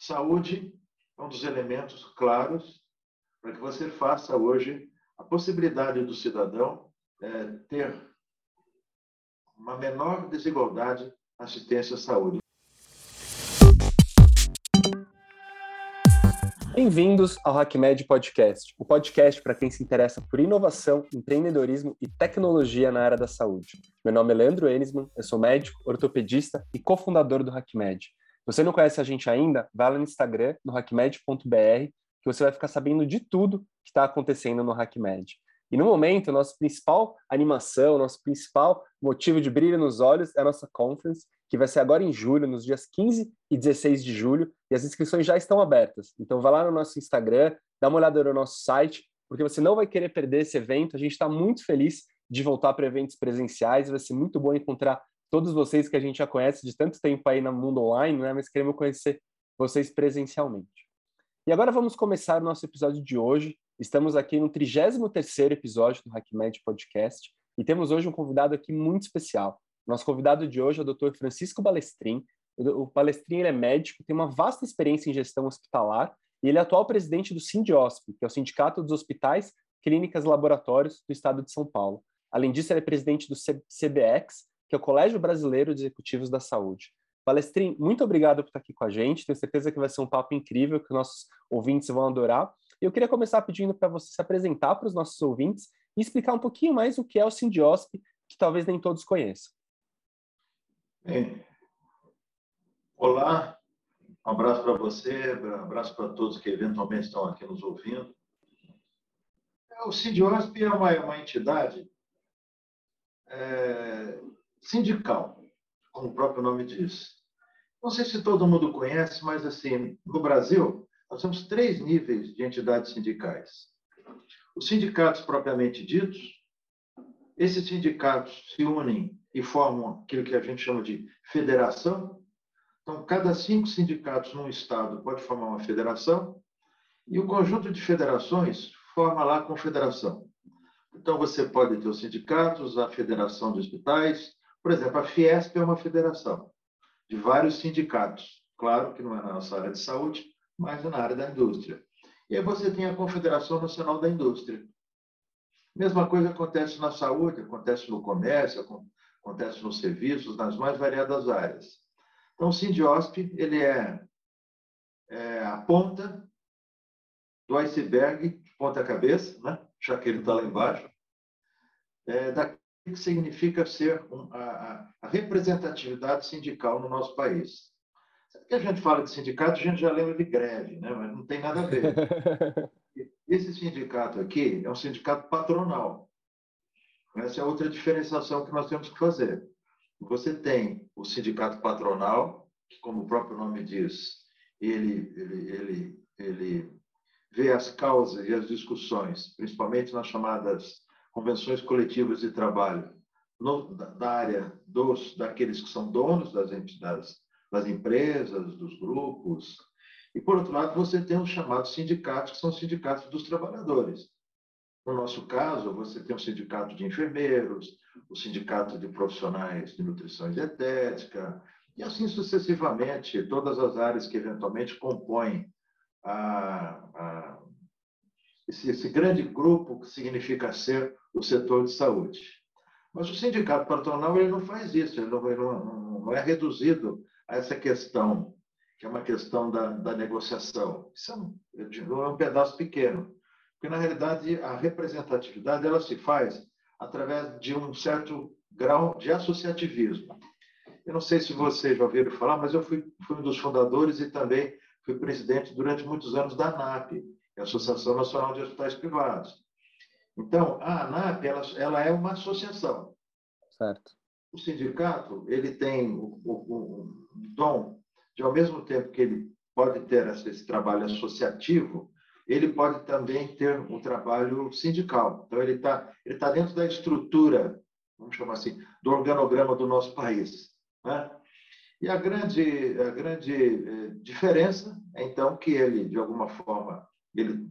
saúde é um dos elementos claros para que você faça hoje a possibilidade do cidadão é, ter uma menor desigualdade na assistência à saúde. Bem-vindos ao HackMed Podcast, o podcast para quem se interessa por inovação, empreendedorismo e tecnologia na área da saúde. Meu nome é Leandro Enisman, eu sou médico, ortopedista e cofundador do HackMed. Você não conhece a gente ainda, vá lá no Instagram, no hackmed.br, que você vai ficar sabendo de tudo que está acontecendo no HackMed. E no momento, nossa principal animação, nosso principal motivo de brilho nos olhos é a nossa conference, que vai ser agora em julho, nos dias 15 e 16 de julho, e as inscrições já estão abertas. Então, vá lá no nosso Instagram, dá uma olhada no nosso site, porque você não vai querer perder esse evento. A gente está muito feliz de voltar para eventos presenciais, vai ser muito bom encontrar todos vocês que a gente já conhece de tanto tempo aí no mundo online, né? mas queremos conhecer vocês presencialmente. E agora vamos começar o nosso episódio de hoje. Estamos aqui no 33º episódio do HackMed Podcast e temos hoje um convidado aqui muito especial. Nosso convidado de hoje é o Dr. Francisco Balestrin. O Balestrin é médico, tem uma vasta experiência em gestão hospitalar e ele é atual presidente do SINDIOSP, que é o Sindicato dos Hospitais, Clínicas e Laboratórios do Estado de São Paulo. Além disso, ele é presidente do CBX, que é o Colégio Brasileiro de Executivos da Saúde. Balestrin, muito obrigado por estar aqui com a gente. Tenho certeza que vai ser um papo incrível, que nossos ouvintes vão adorar. Eu queria começar pedindo para você se apresentar para os nossos ouvintes e explicar um pouquinho mais o que é o Sindiosp, que talvez nem todos conheçam. Bem, olá, um abraço para você, um abraço para todos que eventualmente estão aqui nos ouvindo. É, o Sindiosp é uma, uma entidade é, sindical, como o próprio nome diz. Não sei se todo mundo conhece, mas assim, no Brasil, nós temos três níveis de entidades sindicais. Os sindicatos propriamente ditos, esses sindicatos se unem e formam aquilo que a gente chama de federação. Então, cada cinco sindicatos num estado pode formar uma federação, e o conjunto de federações forma lá a confederação. Então, você pode ter os sindicatos, a federação de hospitais, por exemplo, a Fiesp é uma federação de vários sindicatos. Claro que não é na nossa área de saúde, mas é na área da indústria. E aí você tem a Confederação Nacional da Indústria. Mesma coisa acontece na saúde, acontece no comércio, acontece nos serviços, nas mais variadas áreas. Então, o Sindiosp, ele é, é a ponta do iceberg, ponta cabeça, né? já que ele está lá embaixo, é, daquilo que significa ser a, a, representatividade sindical no nosso país. Sempre que a gente fala de sindicato, a gente já lembra de greve, né? mas não tem nada a ver. Esse sindicato aqui é um sindicato patronal. Essa é outra diferenciação que nós temos que fazer. Você tem o sindicato patronal, que, como o próprio nome diz, ele, ele, ele, ele vê as causas e as discussões, principalmente nas chamadas convenções coletivas de trabalho, no, da área dos daqueles que são donos das, das, das empresas, dos grupos. E, por outro lado, você tem os chamados sindicatos, que são os sindicatos dos trabalhadores. No nosso caso, você tem o sindicato de enfermeiros, o sindicato de profissionais de nutrição e dietética, e assim sucessivamente, todas as áreas que eventualmente compõem a, a, esse, esse, grande grupo que significa ser o setor de saúde. Mas o sindicato patronal ele não faz isso, ele não, ele não, não é reduzido a essa questão, que é uma questão da, da negociação. Isso é um, é um pedaço pequeno. Porque, na realidade, a representatividade ela se faz através de um certo grau de associativismo. Eu não sei se vocês já ouviram falar, mas eu fui, fui um dos fundadores e também fui presidente durante muitos anos da ANAP, é a Associação Nacional de Hospitais Privados. Então, a ANAP ela, ela é uma associação. Certo. O sindicato ele tem o, o, o dom de, ao mesmo tempo que ele pode ter esse trabalho associativo, ele pode também ter um trabalho sindical. Então, ele está ele tá dentro da estrutura, vamos chamar assim, do organograma do nosso país. Né? E a grande, a grande eh, diferença é, então, que ele, de alguma forma, ele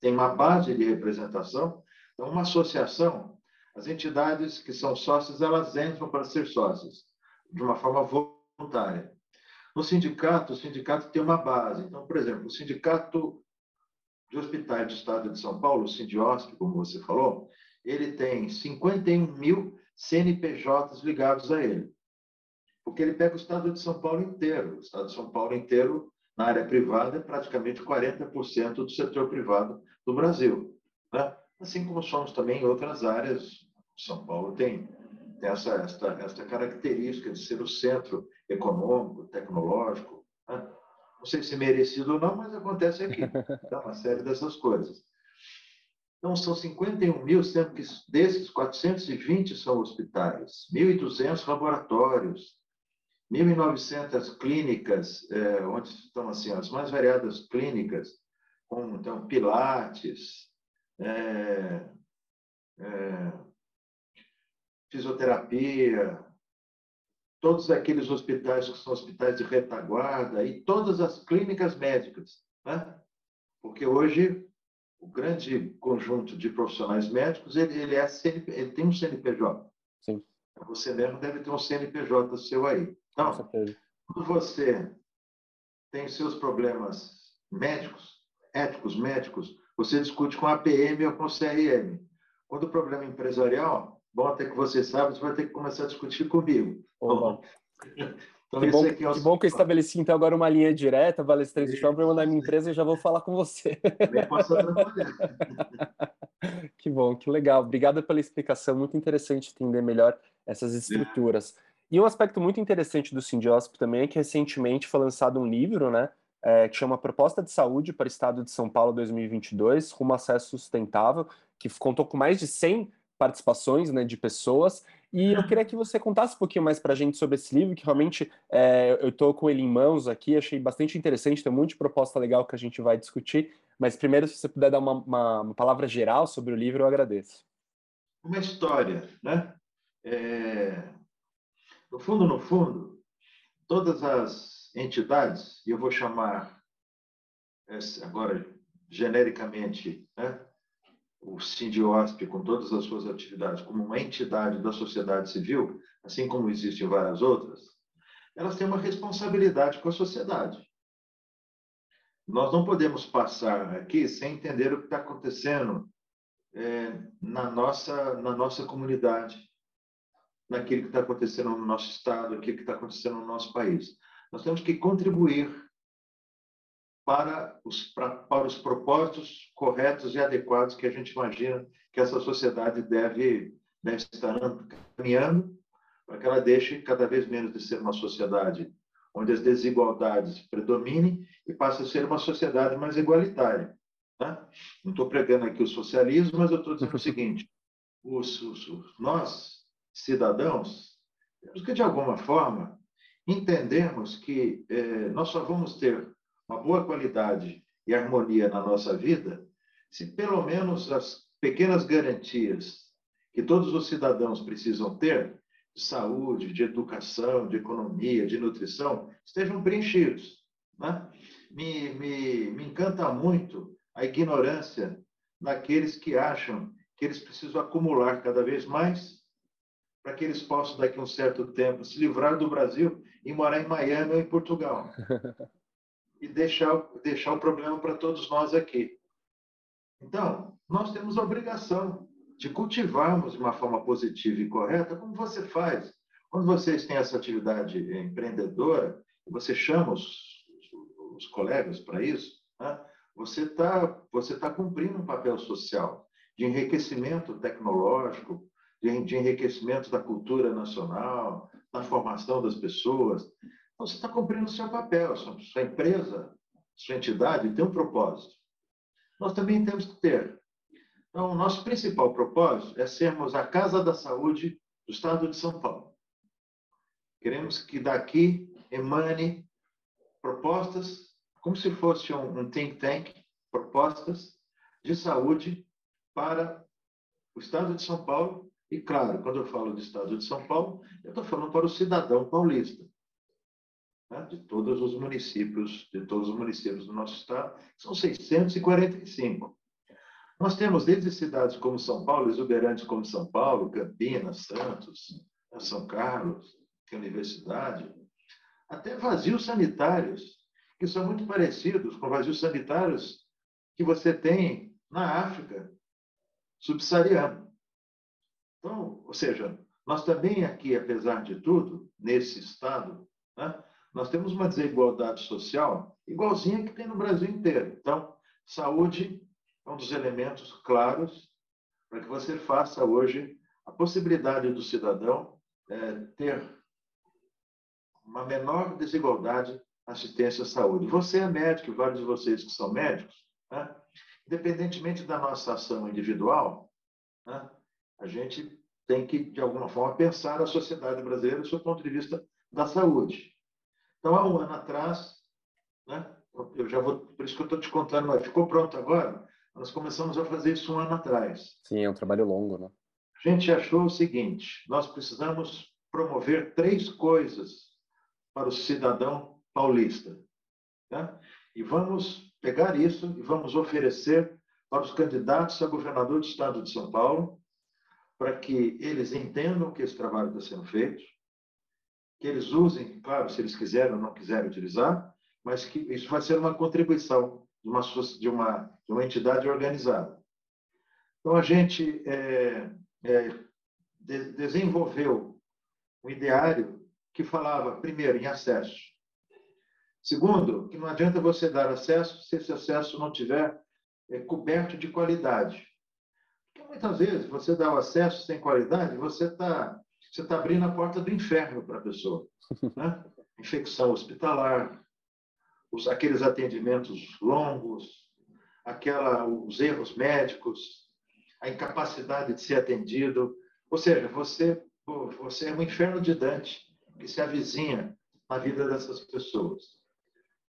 tem uma base de representação. Então, uma associação, as entidades que são sócias, elas entram para ser sócias, de uma forma voluntária. No sindicato, o sindicato tem uma base. Então, por exemplo, o sindicato de hospitais do Estado de São Paulo, o Sindiosp, como você falou, ele tem 51 mil CNPJs ligados a ele. Porque ele pega o Estado de São Paulo inteiro. O Estado de São Paulo inteiro, na área privada, é praticamente 40% do setor privado do Brasil. Né? Assim como somos também em outras áreas. São Paulo tem, tem essa, essa, essa característica de ser o centro econômico, tecnológico. Né? Não sei se merecido ou não, mas acontece aqui. Então, uma série dessas coisas. Então, são 51 mil, sendo que desses 420 são hospitais, 1.200 laboratórios, 1.900 clínicas, é, onde estão assim, as mais variadas clínicas, como então, Pilates, é, é, fisioterapia, todos aqueles hospitais que são hospitais de retaguarda e todas as clínicas médicas, né? Porque hoje o grande conjunto de profissionais médicos, ele, ele, é CNP, ele tem um CNPJ. Sim. Você mesmo deve ter um CNPJ seu aí. Então, quando você tem seus problemas médicos, éticos médicos, você discute com a PM ou com o CRM. Quando o problema é empresarial, bom até que você sabe, você vai ter que começar a discutir comigo. Então, que, bom, é que, é o... que bom que eu estabeleci então agora uma linha direta, Vale 3 do Shopping, para mandar minha empresa e já vou falar com você. que bom, que legal. Obrigado pela explicação, muito interessante entender melhor essas estruturas. E um aspecto muito interessante do Sindiosp também é que recentemente foi lançado um livro, né, é, que chama Proposta de Saúde para o Estado de São Paulo 2022, rumo acesso sustentável, que contou com mais de 100 participações né, de pessoas e eu queria que você contasse um pouquinho mais para a gente sobre esse livro, que realmente é, eu estou com ele em mãos aqui, achei bastante interessante, tem um monte de proposta legal que a gente vai discutir. Mas primeiro, se você puder dar uma, uma, uma palavra geral sobre o livro, eu agradeço. Uma história, né? É... No fundo, no fundo, todas as entidades, e eu vou chamar agora genericamente, né? o Sindiosp, com todas as suas atividades, como uma entidade da sociedade civil, assim como existem várias outras, elas têm uma responsabilidade com a sociedade. Nós não podemos passar aqui sem entender o que está acontecendo é, na, nossa, na nossa comunidade, naquilo que está acontecendo no nosso estado, aquilo que está acontecendo no nosso país. Nós temos que contribuir para os, para, para os propósitos corretos e adequados que a gente imagina que essa sociedade deve, deve estar caminhando para que ela deixe cada vez menos de ser uma sociedade onde as desigualdades predominem e passe a ser uma sociedade mais igualitária. Tá? Não estou pregando aqui o socialismo, mas eu estou dizendo o seguinte: os, os, nós, cidadãos, temos que, de alguma forma, entendermos que eh, nós só vamos ter uma boa qualidade e harmonia na nossa vida, se pelo menos as pequenas garantias que todos os cidadãos precisam ter, de saúde, de educação, de economia, de nutrição, estejam preenchidos. Né? Me, me, me encanta muito a ignorância daqueles que acham que eles precisam acumular cada vez mais para que eles possam, daqui a um certo tempo, se livrar do Brasil e morar em Miami ou em Portugal. e deixar, deixar o problema para todos nós aqui. Então, nós temos a obrigação de cultivarmos de uma forma positiva e correta, como você faz. Quando vocês têm essa atividade empreendedora, você chama os, os colegas para isso, né? você está você tá cumprindo um papel social de enriquecimento tecnológico, de, enriquecimento da cultura nacional, da formação das pessoas. Então, você está cumprindo o seu papel, sua, sua empresa, sua entidade tem um propósito. Nós também temos que ter. Então, o nosso principal propósito é sermos a Casa da Saúde do Estado de São Paulo. Queremos que daqui emane propostas, como se fosse um, um think tank, propostas de saúde para o Estado de São Paulo. E, claro, quando eu falo de Estado de São Paulo, eu estou falando para o cidadão paulista né, de todos os municípios, de todos os municípios do nosso estado, são 645. Nós temos desde cidades como São Paulo, exuberantes como São Paulo, Campinas, Santos, né, São Carlos, que é universidade, até vazios sanitários, que são muito parecidos com vazios sanitários que você tem na África subsaariana. Ou seja, nós também aqui, apesar de tudo, nesse estado, né, nós temos uma desigualdade social igualzinha que tem no Brasil inteiro. Então, saúde é um dos elementos claros para que você faça hoje a possibilidade do cidadão é, ter uma menor desigualdade na assistência à saúde. Você é médico, vários de vocês que são médicos, né? independentemente da nossa ação individual, né? a gente tem que, de alguma forma, pensar a sociedade brasileira do seu ponto de vista da saúde. Então, há um ano atrás, né? eu já vou, por isso que eu estou te contando, mas ficou pronto agora? Nós começamos a fazer isso um ano atrás. Sim, é um trabalho longo, né? A gente achou o seguinte: nós precisamos promover três coisas para o cidadão paulista. Né? E vamos pegar isso e vamos oferecer para os candidatos a governador do estado de São Paulo, para que eles entendam que esse trabalho está sendo feito, que eles usem, claro, se eles quiserem ou não quiserem utilizar, mas que isso vai ser uma contribuição de uma, de uma, de uma entidade organizada. Então, a gente é, é, de, desenvolveu um ideário que falava, primeiro, em acesso. Segundo, que não adianta você dar acesso se esse acesso não tiver é, coberto de qualidade. Porque muitas vezes você dá o acesso sem qualidade, você está você tá abrindo a porta do inferno para a pessoa. Né? Infecção hospitalar, os, aqueles atendimentos longos, aquela, os erros médicos, a incapacidade de ser atendido. Ou seja, você, você é um inferno de Dante que se avizinha na vida dessas pessoas.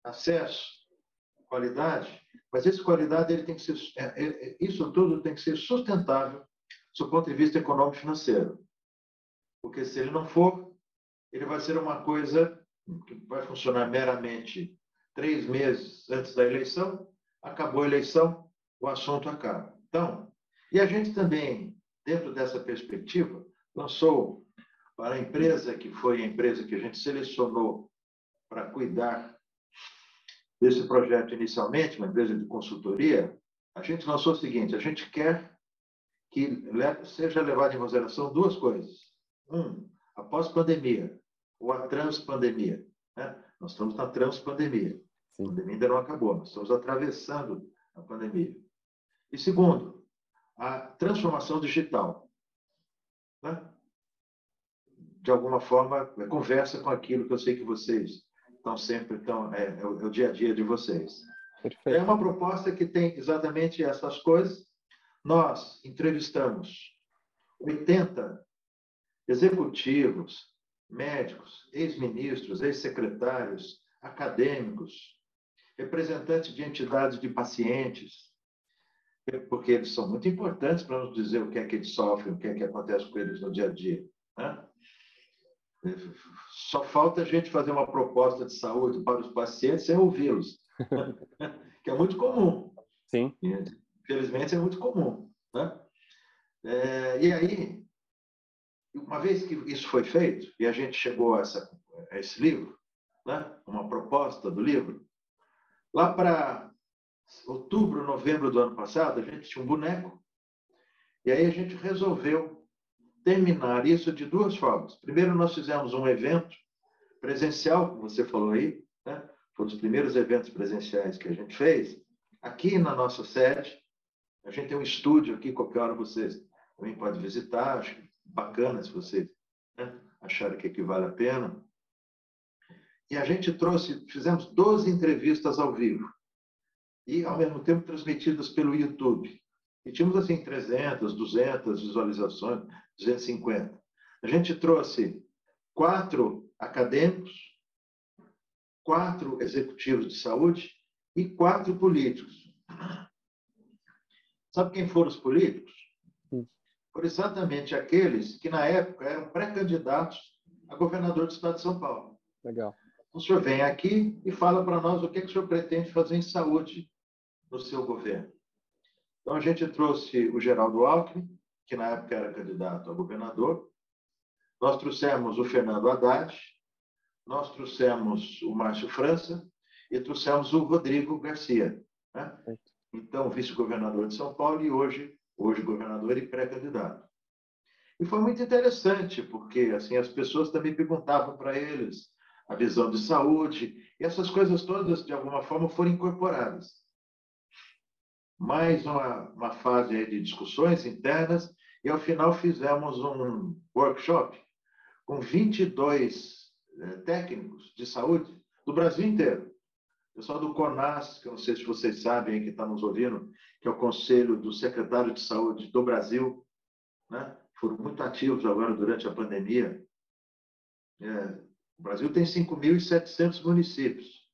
Acesso, qualidade, mas essa qualidade ele tem que ser, é, é, é, isso tudo tem que ser sustentável do ponto de vista econômico e financeiro. Porque se ele não for, ele vai ser uma coisa que vai funcionar meramente três meses antes da eleição, acabou a eleição, o assunto acaba. Então, e a gente também, dentro dessa perspectiva, lançou para a empresa que foi a empresa que a gente selecionou para cuidar desse projeto inicialmente, uma empresa de consultoria, a gente lançou o seguinte: a gente quer que seja levado em consideração duas coisas. Um, após pandemia, ou a transpandemia. Né? Nós estamos na transpandemia. A pandemia ainda não acabou, nós estamos atravessando a pandemia. E segundo, a transformação digital. Né? De alguma forma, conversa com aquilo que eu sei que vocês estão sempre, estão, é, é, o, é o dia a dia de vocês. Perfeito. É uma proposta que tem exatamente essas coisas. Nós entrevistamos 80 executivos, médicos, ex-ministros, ex-secretários, acadêmicos, representantes de entidades de pacientes, porque eles são muito importantes para nos dizer o que é que eles sofrem, o que é que acontece com eles no dia a dia. Né? Só falta a gente fazer uma proposta de saúde para os pacientes sem ouvi-los, que é muito comum. Sim. Infelizmente, é muito comum. Né? É, e aí, uma vez que isso foi feito, e a gente chegou a, essa, a esse livro, né? uma proposta do livro, lá para outubro, novembro do ano passado, a gente tinha um boneco, e aí a gente resolveu terminar isso de duas formas. Primeiro, nós fizemos um evento presencial, como você falou aí, né? foram os primeiros eventos presenciais que a gente fez, aqui na nossa sede. A gente tem um estúdio aqui, qualquer hora vocês também podem visitar, acho bacana se vocês né, que aqui vale a pena. E a gente trouxe, fizemos 12 entrevistas ao vivo e, ao mesmo tempo, transmitidas pelo YouTube. E tínhamos, assim, 300, 200 visualizações, 250. A gente trouxe quatro acadêmicos, quatro executivos de saúde e quatro políticos. Sabe quem foram os políticos? Hum. Foram exatamente aqueles que, na época, eram pré-candidatos a governador do estado de São Paulo. Legal o senhor vem aqui e fala para nós o que, que o senhor pretende fazer em saúde no seu governo. Então, a gente trouxe o Geraldo Alckmin, que na época era candidato a governador. Nós trouxemos o Fernando Haddad, nós trouxemos o Márcio França e trouxemos o Rodrigo Garcia. Né? Então, vice-governador de São Paulo e hoje, hoje governador e pré-candidato. E foi muito interessante, porque assim as pessoas também perguntavam para eles a visão de saúde, e essas coisas todas, de alguma forma, foram incorporadas. Mais uma, uma fase de discussões internas, e ao final fizemos um workshop com 22 eh, técnicos de saúde do Brasil inteiro. Pessoal do CONAS, que eu não sei se vocês sabem, que está nos ouvindo, que é o Conselho do Secretário de Saúde do Brasil, né? foram muito ativos agora durante a pandemia. É, o Brasil tem 5.700 municípios,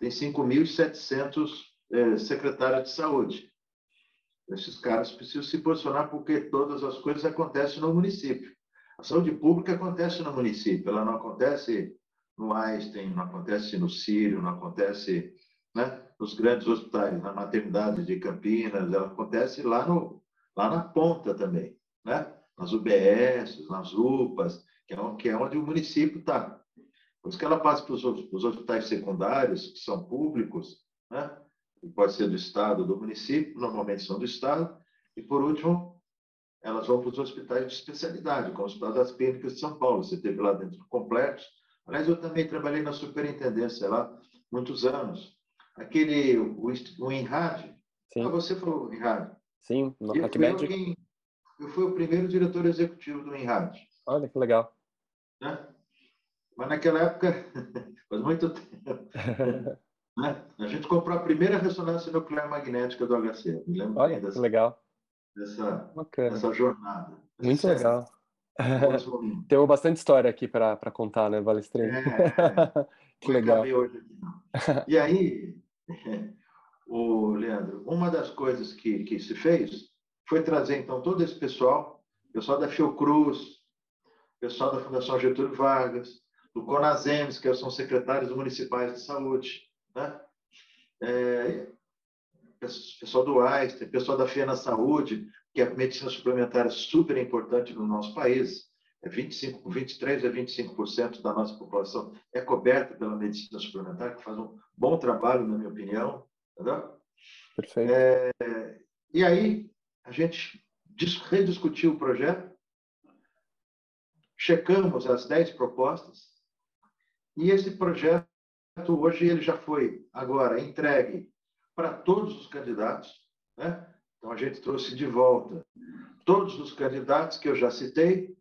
tem 5.700 é, secretários de saúde. Esses caras precisam se posicionar porque todas as coisas acontecem no município. A saúde pública acontece no município, ela não acontece no Einstein, não acontece no Sírio, não acontece né, nos grandes hospitais, na maternidade de Campinas, ela acontece lá, no, lá na ponta também. Né? nas UBS, nas UPAs, que é, que é onde o município está. Por isso que ela passa para os, hospitais secundários, que são públicos, né? Que pode ser do Estado ou do município, normalmente são do Estado, e, por último, elas vão para os hospitais de especialidade, como o Hospital das Clínicas de São Paulo. Você teve lá dentro completos. Aliás, eu também trabalhei na superintendência lá muitos anos. Aquele, o, o INRAD. Ah, você falou INRAD. Sim, no eu fui eu quem, eu fui o primeiro diretor executivo do INRAD. Olha que legal. Né? Mas naquela época, faz muito tempo, né? a gente comprou a primeira ressonância nuclear magnética do HC. Me lembro Olha, dessa, que legal. Dessa, dessa jornada. Muito legal. Temos bastante história aqui para contar, né, Valestrinho? É, que legal. Hoje E aí, o Leandro, uma das coisas que, que se fez foi trazer, então, todo esse pessoal, pessoal da Fiocruz, pessoal da Fundação Getúlio Vargas, do CONASEMS, que são secretários municipais de saúde, né? É, pessoal do Einstein, pessoal da FIA na Saúde, que a medicina suplementar é super importante no nosso país. É 25, 23 a 25% da nossa população é coberta pela medicina suplementar, que faz um bom trabalho, na minha opinião. Entendeu? Perfeito. É, e aí, a gente rediscutiu o projeto, checamos as 10 propostas, e esse projeto, hoje, ele já foi agora entregue para todos os candidatos. Né? Então, a gente trouxe de volta todos os candidatos que eu já citei,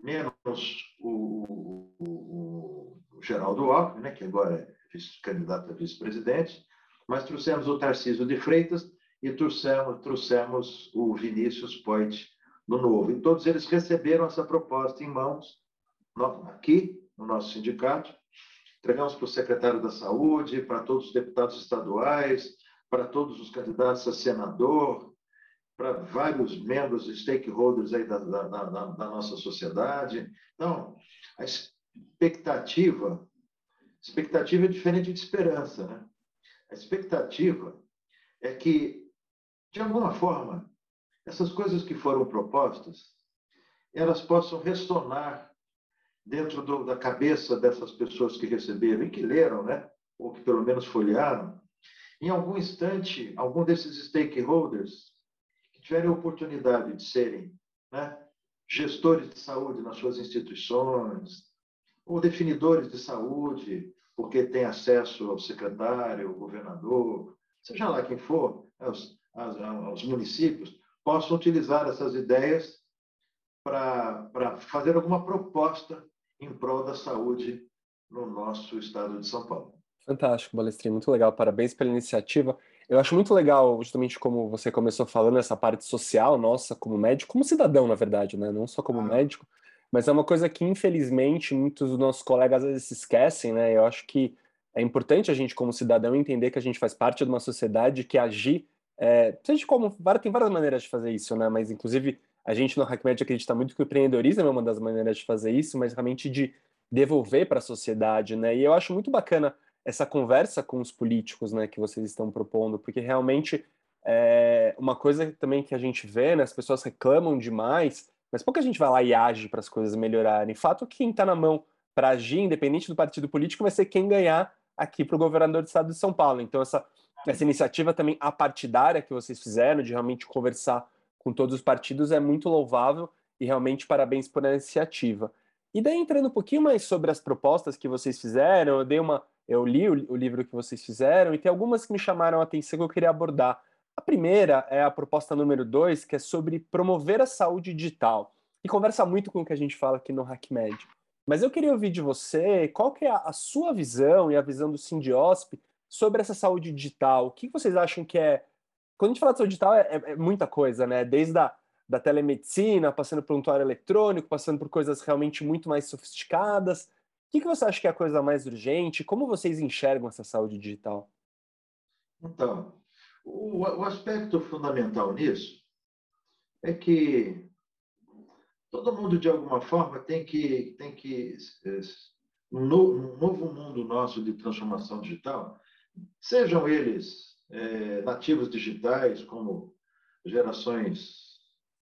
menos o, o, o Geraldo Alckmin, né, que agora é candidato a vice-presidente, mas trouxemos o Tarcísio de Freitas, e trouxemos, trouxemos o Vinícius Poit no Novo. E todos eles receberam essa proposta em mãos, aqui, no nosso sindicato. Entregamos para o secretário da Saúde, para todos os deputados estaduais, para todos os candidatos a senador, para vários membros, stakeholders aí da, da, da, da nossa sociedade. Então, a expectativa, expectativa é diferente de esperança, né? A expectativa é que de alguma forma, essas coisas que foram propostas, elas possam ressonar dentro do, da cabeça dessas pessoas que receberam e que leram, né? ou que pelo menos folhearam, em algum instante, algum desses stakeholders que tiverem a oportunidade de serem né, gestores de saúde nas suas instituições, ou definidores de saúde, porque têm acesso ao secretário, ao governador, seja lá quem for, os, aos municípios possam utilizar essas ideias para fazer alguma proposta em prol da saúde no nosso estado de São Paulo. Fantástico, Balestrinho, muito legal. Parabéns pela iniciativa. Eu acho muito legal, justamente como você começou falando, essa parte social nossa como médico, como cidadão, na verdade, né? Não só como ah. médico, mas é uma coisa que, infelizmente, muitos dos nossos colegas às vezes se esquecem, né? Eu acho que é importante a gente, como cidadão, entender que a gente faz parte de uma sociedade que agir é, seja como, tem várias maneiras de fazer isso, né? Mas, inclusive, a gente no HackMed acredita muito que o empreendedorismo é uma das maneiras de fazer isso, mas realmente de devolver para a sociedade, né? E eu acho muito bacana essa conversa com os políticos, né, que vocês estão propondo, porque realmente é uma coisa também que a gente vê, né? As pessoas reclamam demais, mas pouca gente vai lá e age para as coisas melhorarem. Fato que quem está na mão para agir, independente do partido político, vai ser quem ganhar aqui para o governador do estado de São Paulo. Então, essa, essa iniciativa também apartidária que vocês fizeram, de realmente conversar com todos os partidos, é muito louvável e realmente parabéns por essa iniciativa. E daí, entrando um pouquinho mais sobre as propostas que vocês fizeram, eu dei uma. Eu li o, o livro que vocês fizeram e tem algumas que me chamaram a atenção que eu queria abordar. A primeira é a proposta número dois, que é sobre promover a saúde digital. E conversa muito com o que a gente fala aqui no HackMed. Mas eu queria ouvir de você qual que é a, sua visão e a visão do Sindiosp sobre essa saúde digital. O que vocês acham que é. Quando a gente fala de saúde digital, é, é, é muita coisa, né? Desde a da telemedicina, passando por um prontuário eletrônico, passando por coisas realmente muito mais sofisticadas. O que, que você acha que é a coisa mais urgente? Como vocês enxergam essa saúde digital? Então, o, o aspecto fundamental nisso é que todo mundo, de alguma forma, tem que, tem que no, no novo mundo nosso de transformação digital, sejam eles é, nativos digitais, como gerações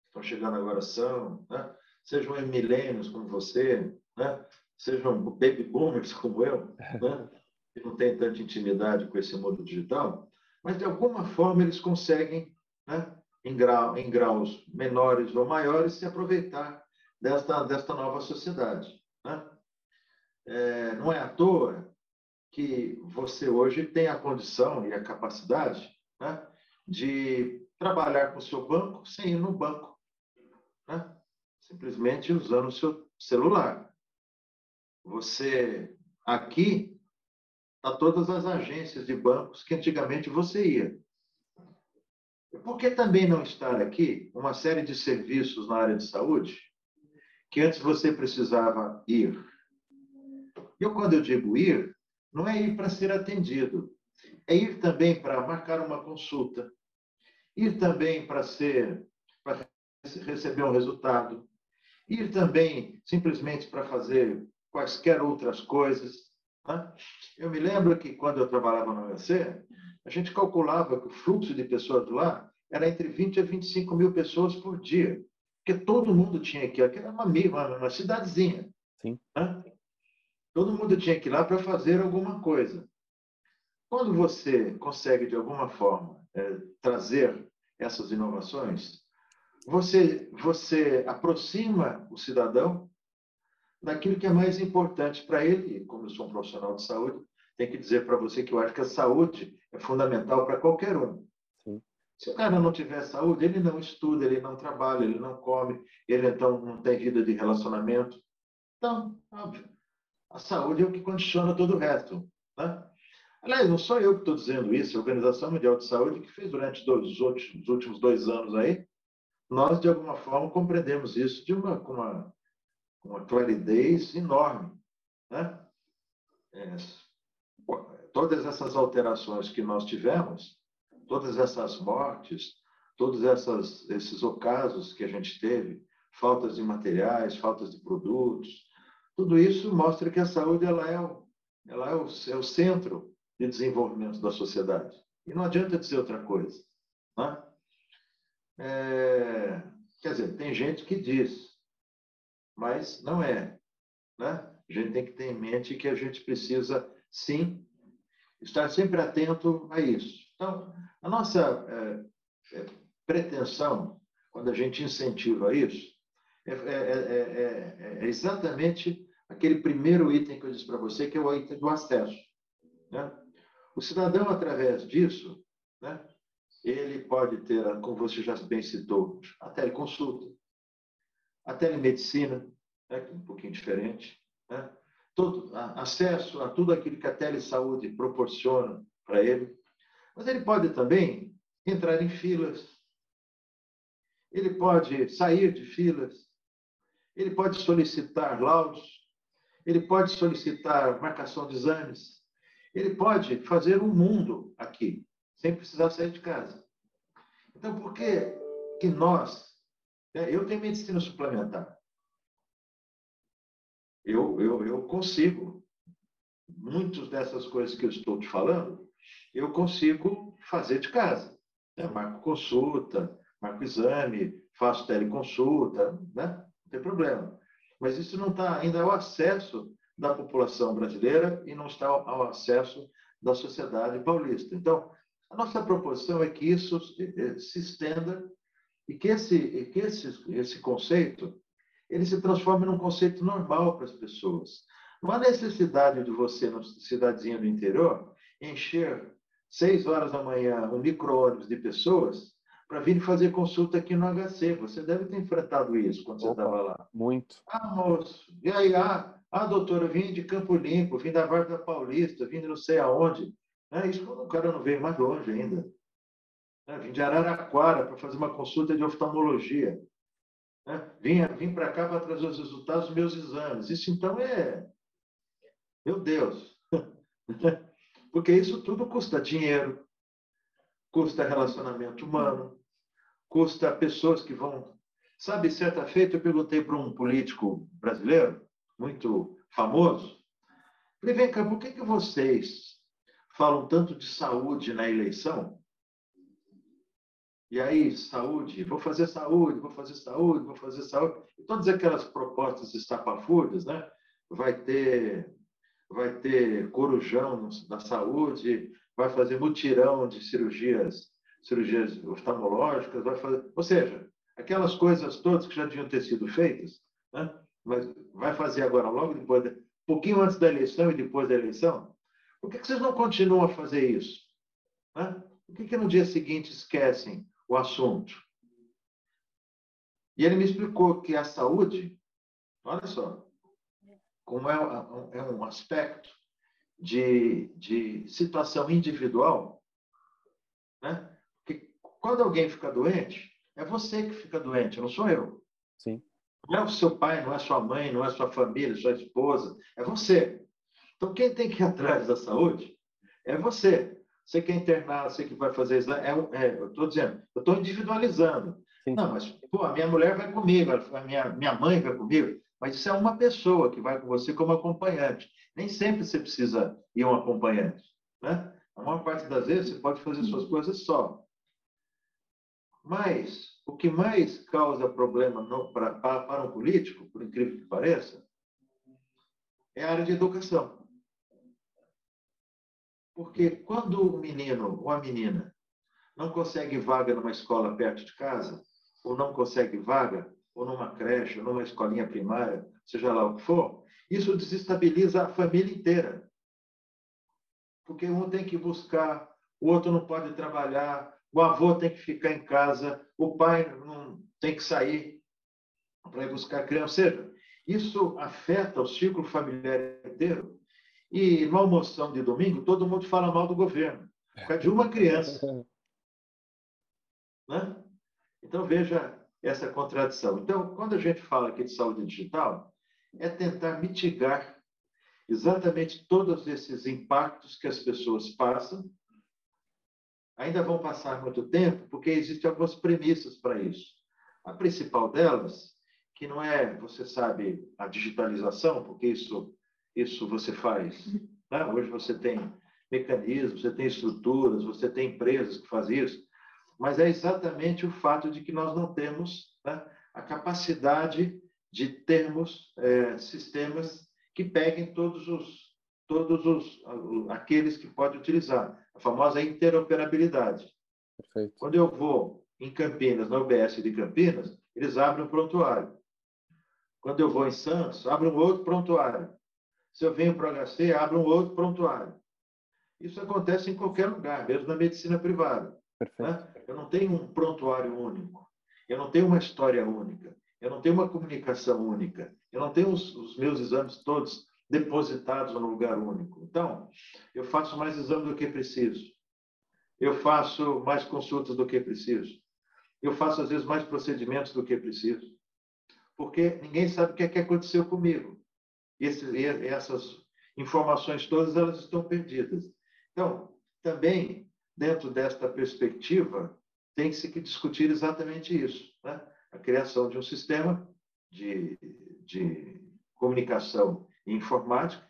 estão chegando agora são, né? sejam milênios como você, né? sejam baby boomers como eu, né? que não tem tanta intimidade com esse mundo digital, mas de alguma forma eles conseguem, né? em, grau, em graus menores ou maiores, se aproveitar desta, desta nova sociedade. Né? É, não é à toa que você hoje tem a condição e a capacidade né, de trabalhar com o seu banco sem ir no banco né? simplesmente usando o seu celular. Você, aqui, a todas as agências de bancos que antigamente você ia. Por que também não estar aqui uma série de serviços na área de saúde que antes você precisava ir? Eu, quando eu digo ir, não é ir para ser atendido, é ir também para marcar uma consulta, ir também para ser para receber um resultado, ir também simplesmente para fazer quaisquer outras coisas. Né? Eu me lembro que quando eu trabalhava no UFC, a gente calculava que o fluxo de pessoas lá era entre 20 a 25 mil pessoas por dia, porque todo mundo tinha que ir, era uma, uma, uma cidadezinha. Sim. Né? Todo mundo tinha que ir lá para fazer alguma coisa. Quando você consegue, de alguma forma, é, trazer essas inovações, você, você aproxima o cidadão daquilo que é mais importante para ele. E como eu sou um profissional de saúde, tenho que dizer para você que eu acho que a saúde é fundamental para qualquer um. Sim. Se o cara não tiver saúde, ele não estuda, ele não trabalha, ele não come, ele então não tem vida de relacionamento. Então, óbvio, a saúde é o que condiciona todo o resto. Né? Aliás, não sou eu que estou dizendo isso, a Organização Mundial de Saúde, que fez durante dois, os últimos dois anos aí, nós, de alguma forma, compreendemos isso de uma, com uma, uma claridez enorme. Né? É, todas essas alterações que nós tivemos, todas essas mortes, todos essas, esses ocasos que a gente teve, faltas de materiais, faltas de produtos, tudo isso mostra que a saúde ela é, o, ela é, o, é o centro de desenvolvimento da sociedade. E não adianta dizer outra coisa. Né? É, quer dizer, tem gente que diz, mas não é. Né? A gente tem que ter em mente que a gente precisa, sim, estar sempre atento a isso. Então, a nossa é, é, pretensão, quando a gente incentiva isso, é, é, é exatamente aquele primeiro item que eu disse para você, que é o item do acesso. Né? O cidadão, através disso, né, ele pode ter, como você já bem citou, a teleconsulta, a telemedicina, né, que é um pouquinho diferente, né? Todo, a, acesso a tudo aquilo que a telesaúde proporciona para ele. Mas ele pode também entrar em filas, ele pode sair de filas, ele pode solicitar laudos, ele pode solicitar marcação de exames, ele pode fazer um mundo aqui sem precisar sair de casa. Então, por que, que nós. Né, eu tenho medicina suplementar. Eu, eu, eu consigo. Muitas dessas coisas que eu estou te falando, eu consigo fazer de casa. Né? Marco consulta, marco exame, faço teleconsulta, né? não tem problema. Mas isso não está ainda o acesso da população brasileira e não está ao acesso da sociedade paulista. Então, a nossa proposição é que isso se estenda e que esse, que esse, esse conceito ele se transforme num conceito normal para as pessoas. Não há necessidade de você, na cidadezinha do interior, encher seis horas da manhã um micro-ônibus de pessoas para vir fazer consulta aqui no HC. Você deve ter enfrentado isso quando Opa, você estava lá. Muito. Ah, moço, e aí, ah, ah, doutora, vim de Campo Limpo, vim da Varda Paulista, vim de não sei aonde. É, isso quando o cara não veio mais longe ainda. É, vim de Araraquara para fazer uma consulta de oftalmologia. É, vim, vim para cá para trazer os resultados dos meus exames. Isso então é. Meu Deus! Porque isso tudo custa dinheiro, custa relacionamento humano, custa pessoas que vão. Sabe, certa feita eu perguntei para um político brasileiro, muito famoso, falei, vem cá, por que, que vocês falam tanto de saúde na eleição? E aí, saúde, vou fazer saúde, vou fazer saúde, vou fazer saúde. E todas aquelas propostas estapafúrdias, né? Vai ter, vai ter corujão da saúde, vai fazer mutirão de cirurgias, cirurgias oftalmológicas, vai fazer, ou seja, aquelas coisas todas que já deviam ter sido feitas, né? Mas vai fazer agora logo depois, de, pouquinho antes da eleição e depois da eleição. Por que, que vocês não continuam a fazer isso? Né? Por que, que no dia seguinte esquecem o assunto? E ele me explicou que a saúde, olha só, como é, é um aspecto de, de situação individual, né? Quando alguém fica doente, é você que fica doente, não sou eu. Sim. Não é o seu pai, não é sua mãe, não é sua família, sua esposa, é você. Então, quem tem que ir atrás da saúde é você. Você que é internado, você que vai fazer exame. É, é, eu estou dizendo, eu estou individualizando. Sim. Não, mas, pô, a minha mulher vai comigo, a minha, minha mãe vai comigo. Mas isso é uma pessoa que vai com você como acompanhante. Nem sempre você precisa ir um acompanhante. Né? A maior parte das vezes você pode fazer suas coisas só. Mas o que mais causa problema para um político, por incrível que pareça, é a área de educação. Porque quando o menino ou a menina não consegue vaga numa escola perto de casa, ou não consegue vaga, ou numa creche, ou numa escolinha primária, seja lá o que for, isso desestabiliza a família inteira. Porque um tem que buscar, o outro não pode trabalhar, o avô tem que ficar em casa, o pai não tem que sair para ir buscar a criança. Ou seja, isso afeta o ciclo familiar inteiro. E no almoção de domingo, todo mundo fala mal do governo, por causa de uma criança. Né? Então, veja essa contradição. Então, quando a gente fala aqui de saúde digital, é tentar mitigar exatamente todos esses impactos que as pessoas passam ainda vão passar muito tempo, porque existem algumas premissas para isso. A principal delas, que não é, você sabe, a digitalização, porque isso, isso você faz. Né? Hoje você tem mecanismos, você tem estruturas, você tem empresas que fazem isso, mas é exatamente o fato de que nós não temos né, a capacidade de termos é, sistemas que peguem todos os todos os aqueles que pode utilizar a famosa interoperabilidade. Perfeito. Quando eu vou em Campinas, na UBS de Campinas, eles abrem um prontuário. Quando eu vou em Santos, abrem um outro prontuário. Se eu venho para o HC, abre um outro prontuário. Isso acontece em qualquer lugar, mesmo na medicina privada. Né? Eu não tenho um prontuário único. Eu não tenho uma história única. Eu não tenho uma comunicação única. Eu não tenho os, os meus exames todos depositados no lugar único. Então, eu faço mais exame do que preciso. Eu faço mais consultas do que preciso. Eu faço, às vezes, mais procedimentos do que preciso. Porque ninguém sabe o que, é que aconteceu comigo. Esse, essas informações todas elas estão perdidas. Então, também, dentro desta perspectiva, tem que discutir exatamente isso. Né? A criação de um sistema de, de comunicação informática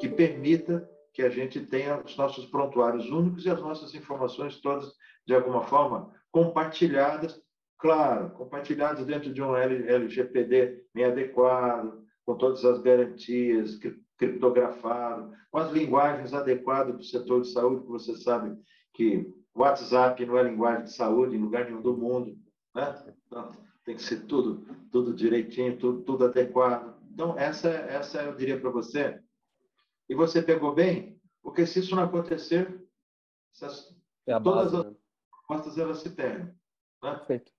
que permita que a gente tenha os nossos prontuários únicos e as nossas informações todas, de alguma forma, compartilhadas, claro, compartilhadas dentro de um LGPD bem adequado, com todas as garantias, criptografado, com as linguagens adequadas para o setor de saúde, que você sabe que WhatsApp não é linguagem de saúde em lugar nenhum do mundo, né? Então, tem que ser tudo, tudo direitinho, tudo, tudo adequado. Então, essa, essa eu diria para você. E você pegou bem, porque se isso não acontecer, essas, é todas base, as respostas né? elas se perdem. Né? Perfeito.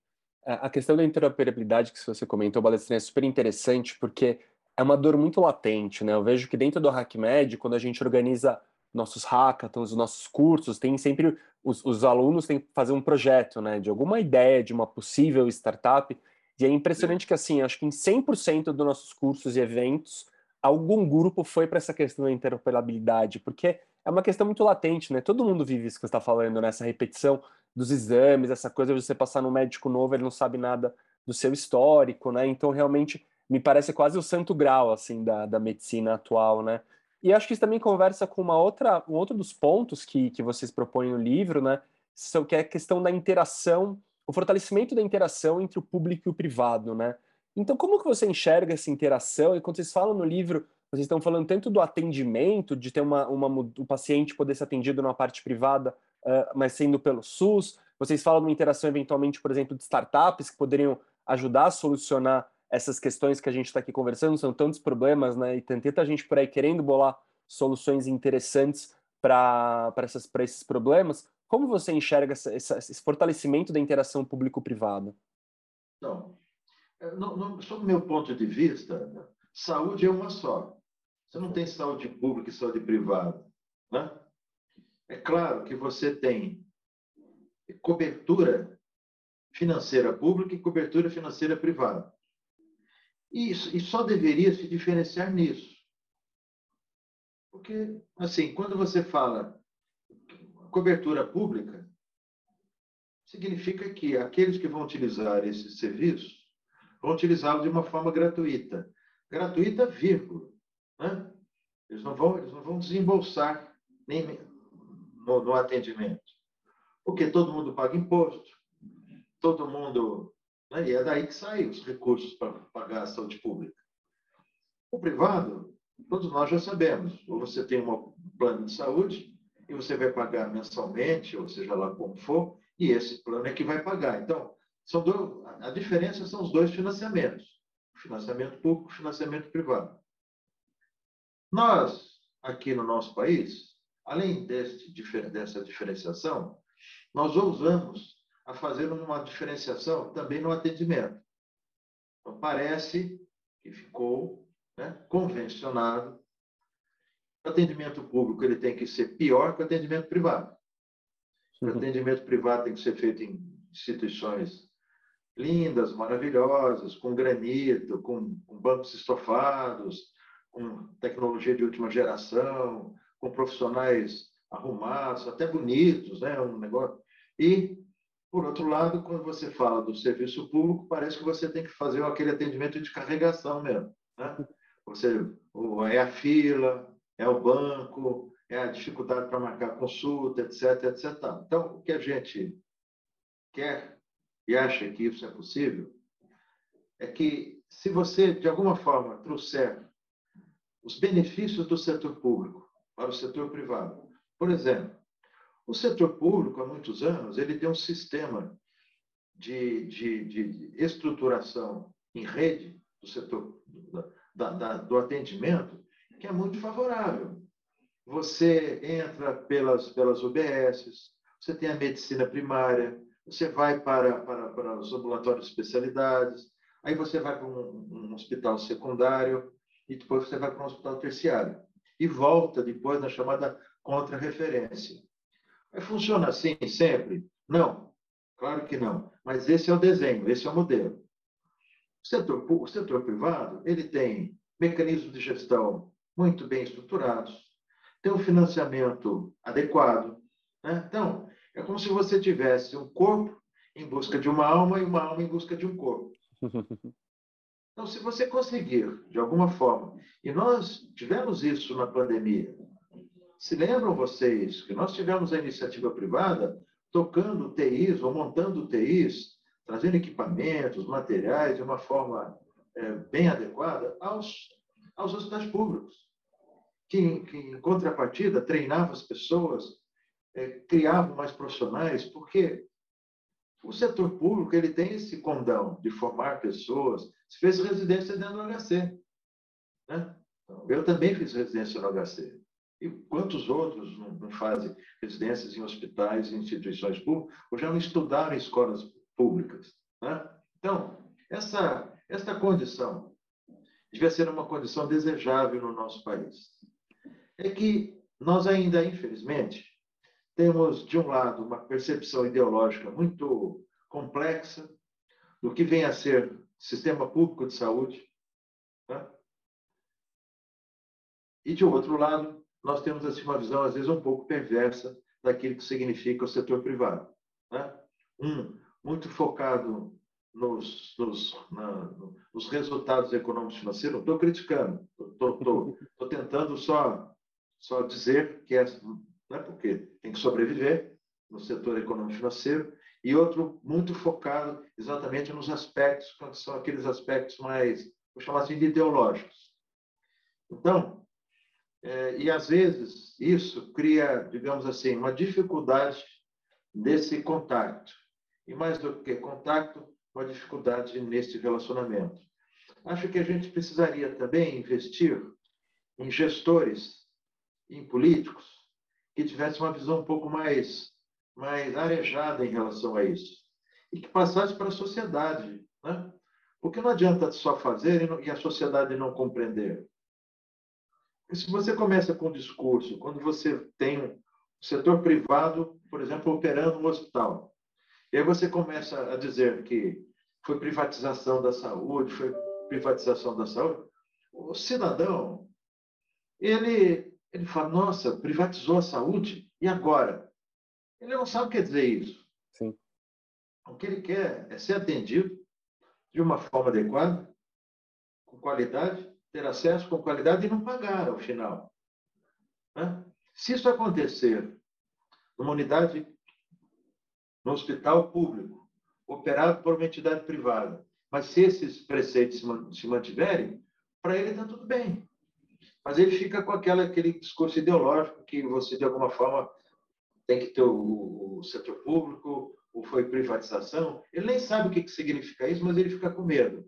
É, a questão da interoperabilidade que você comentou, Balestrinha, é super interessante, porque é uma dor muito latente, né? Eu vejo que dentro do HackMed, quando a gente organiza nossos hackathons, os nossos cursos, tem sempre os, os, alunos têm que fazer um projeto, né, de alguma ideia de uma possível startup. E é impressionante que assim, acho que em 100% dos nossos cursos e eventos, algum grupo foi para essa questão da interoperabilidade, porque é uma questão muito latente, né? Todo mundo vive isso que você está falando, né? repetição dos exames, essa coisa de você passar no médico novo, ele não sabe nada do seu histórico, né? Então, realmente, me parece quase o santo grau, assim, da, da medicina atual, né? E acho que isso também conversa com uma outra, um outro dos pontos que, que vocês propõem no livro, né? Que é a questão da interação, o fortalecimento da interação entre o público e o privado, né? Então, como que você enxerga essa interação? E quando vocês falam no livro, vocês estão falando tanto do atendimento, de ter uma, uma, o paciente poder ser atendido numa parte privada, uh, mas sendo pelo SUS. Vocês falam de uma interação, eventualmente, por exemplo, de startups que poderiam ajudar a solucionar essas questões que a gente está aqui conversando, são tantos problemas, né? E tem tanta gente por aí querendo bolar soluções interessantes para esses problemas. Como você enxerga essa, essa, esse fortalecimento da interação público-privada? Então, no, no, sob o meu ponto de vista, saúde é uma só. Você não tem saúde pública e saúde privada. Né? É claro que você tem cobertura financeira pública e cobertura financeira privada. E só deveria se diferenciar nisso. Porque, assim, quando você fala cobertura pública, significa que aqueles que vão utilizar esse serviço vão utilizá-lo de uma forma gratuita. Gratuita, vírgula. Né? Eles, não vão, eles não vão desembolsar nem no, no atendimento. Porque todo mundo paga imposto, todo mundo né? E é daí que saem os recursos para pagar a saúde pública. O privado, todos nós já sabemos, ou você tem um plano de saúde e você vai pagar mensalmente, ou seja lá como for, e esse plano é que vai pagar. Então, são dois, a diferença são os dois financiamentos, o financiamento público e financiamento privado. Nós, aqui no nosso país, além desse, dessa diferenciação, nós ousamos a fazer uma diferenciação também no atendimento. Então, parece que ficou né, convencionado. O atendimento público ele tem que ser pior que o atendimento privado. O uhum. atendimento privado tem que ser feito em instituições lindas, maravilhosas, com granito, com, com bancos estofados, com tecnologia de última geração, com profissionais arrumados, até bonitos, né? Um negócio. E por outro lado, quando você fala do serviço público, parece que você tem que fazer aquele atendimento de carregação mesmo. Né? Você, é a fila, é o banco, é a dificuldade para marcar consulta, etc, etc. Então, o que a gente quer e acha que isso é possível é que, se você, de alguma forma, trouxer os benefícios do setor público para o setor privado, por exemplo, o setor público, há muitos anos, ele tem um sistema de, de, de estruturação em rede do setor da, da, do atendimento que é muito favorável. Você entra pelas, pelas UBSs, você tem a medicina primária, você vai para, para, para os ambulatórios de especialidades, aí você vai para um, um hospital secundário e depois você vai para um hospital terciário. E volta depois na chamada contra-referência. Funciona assim sempre? Não, claro que não. Mas esse é o desenho, esse é o modelo. O setor, o setor privado ele tem mecanismos de gestão muito bem estruturados, tem um financiamento adequado. Né? Então, é como se você tivesse um corpo em busca de uma alma e uma alma em busca de um corpo. Então, se você conseguir, de alguma forma, e nós tivemos isso na pandemia, se lembram vocês que nós tivemos a iniciativa privada tocando TIs ou montando TIs, trazendo equipamentos, materiais de uma forma é, bem adequada aos, aos hospitais públicos. que, que em contrapartida, treinava as pessoas, é, criava mais profissionais, porque o setor público ele tem esse condão de formar pessoas. Você fez residência dentro do HC. Né? Eu também fiz residência no HC. E quantos outros não fazem residências em hospitais e instituições públicas, ou já não estudaram em escolas públicas? Né? Então, essa, essa condição devia ser uma condição desejável no nosso país. É que nós ainda, infelizmente, temos, de um lado, uma percepção ideológica muito complexa do que vem a ser sistema público de saúde, né? e, de outro lado, nós temos assim, uma visão, às vezes, um pouco perversa daquilo que significa o setor privado. Né? Um, muito focado nos, nos, na, nos resultados econômicos financeiros, não estou criticando, estou tentando só, só dizer que é, né, porque tem que sobreviver no setor econômico financeiro, e outro muito focado exatamente nos aspectos, que são aqueles aspectos mais, vou chamar assim, de ideológicos. Então, é, e às vezes isso cria, digamos assim, uma dificuldade desse contato. E mais do que contato, uma dificuldade nesse relacionamento. Acho que a gente precisaria também investir em gestores, em políticos, que tivessem uma visão um pouco mais, mais arejada em relação a isso. E que passasse para a sociedade. Né? Porque não adianta só fazer e a sociedade não compreender se você começa com um discurso, quando você tem um setor privado, por exemplo, operando um hospital, e aí você começa a dizer que foi privatização da saúde, foi privatização da saúde, o cidadão, ele, ele fala, nossa, privatizou a saúde, e agora? Ele não sabe o que dizer isso. Sim. O que ele quer é ser atendido de uma forma adequada, com qualidade, ter acesso com qualidade e não pagar ao final. Né? Se isso acontecer numa unidade, no hospital público, operado por uma entidade privada, mas se esses preceitos se mantiverem, para ele está tudo bem. Mas ele fica com aquela, aquele discurso ideológico que você, de alguma forma, tem que ter o, o setor público, ou foi privatização. Ele nem sabe o que, que significa isso, mas ele fica com medo.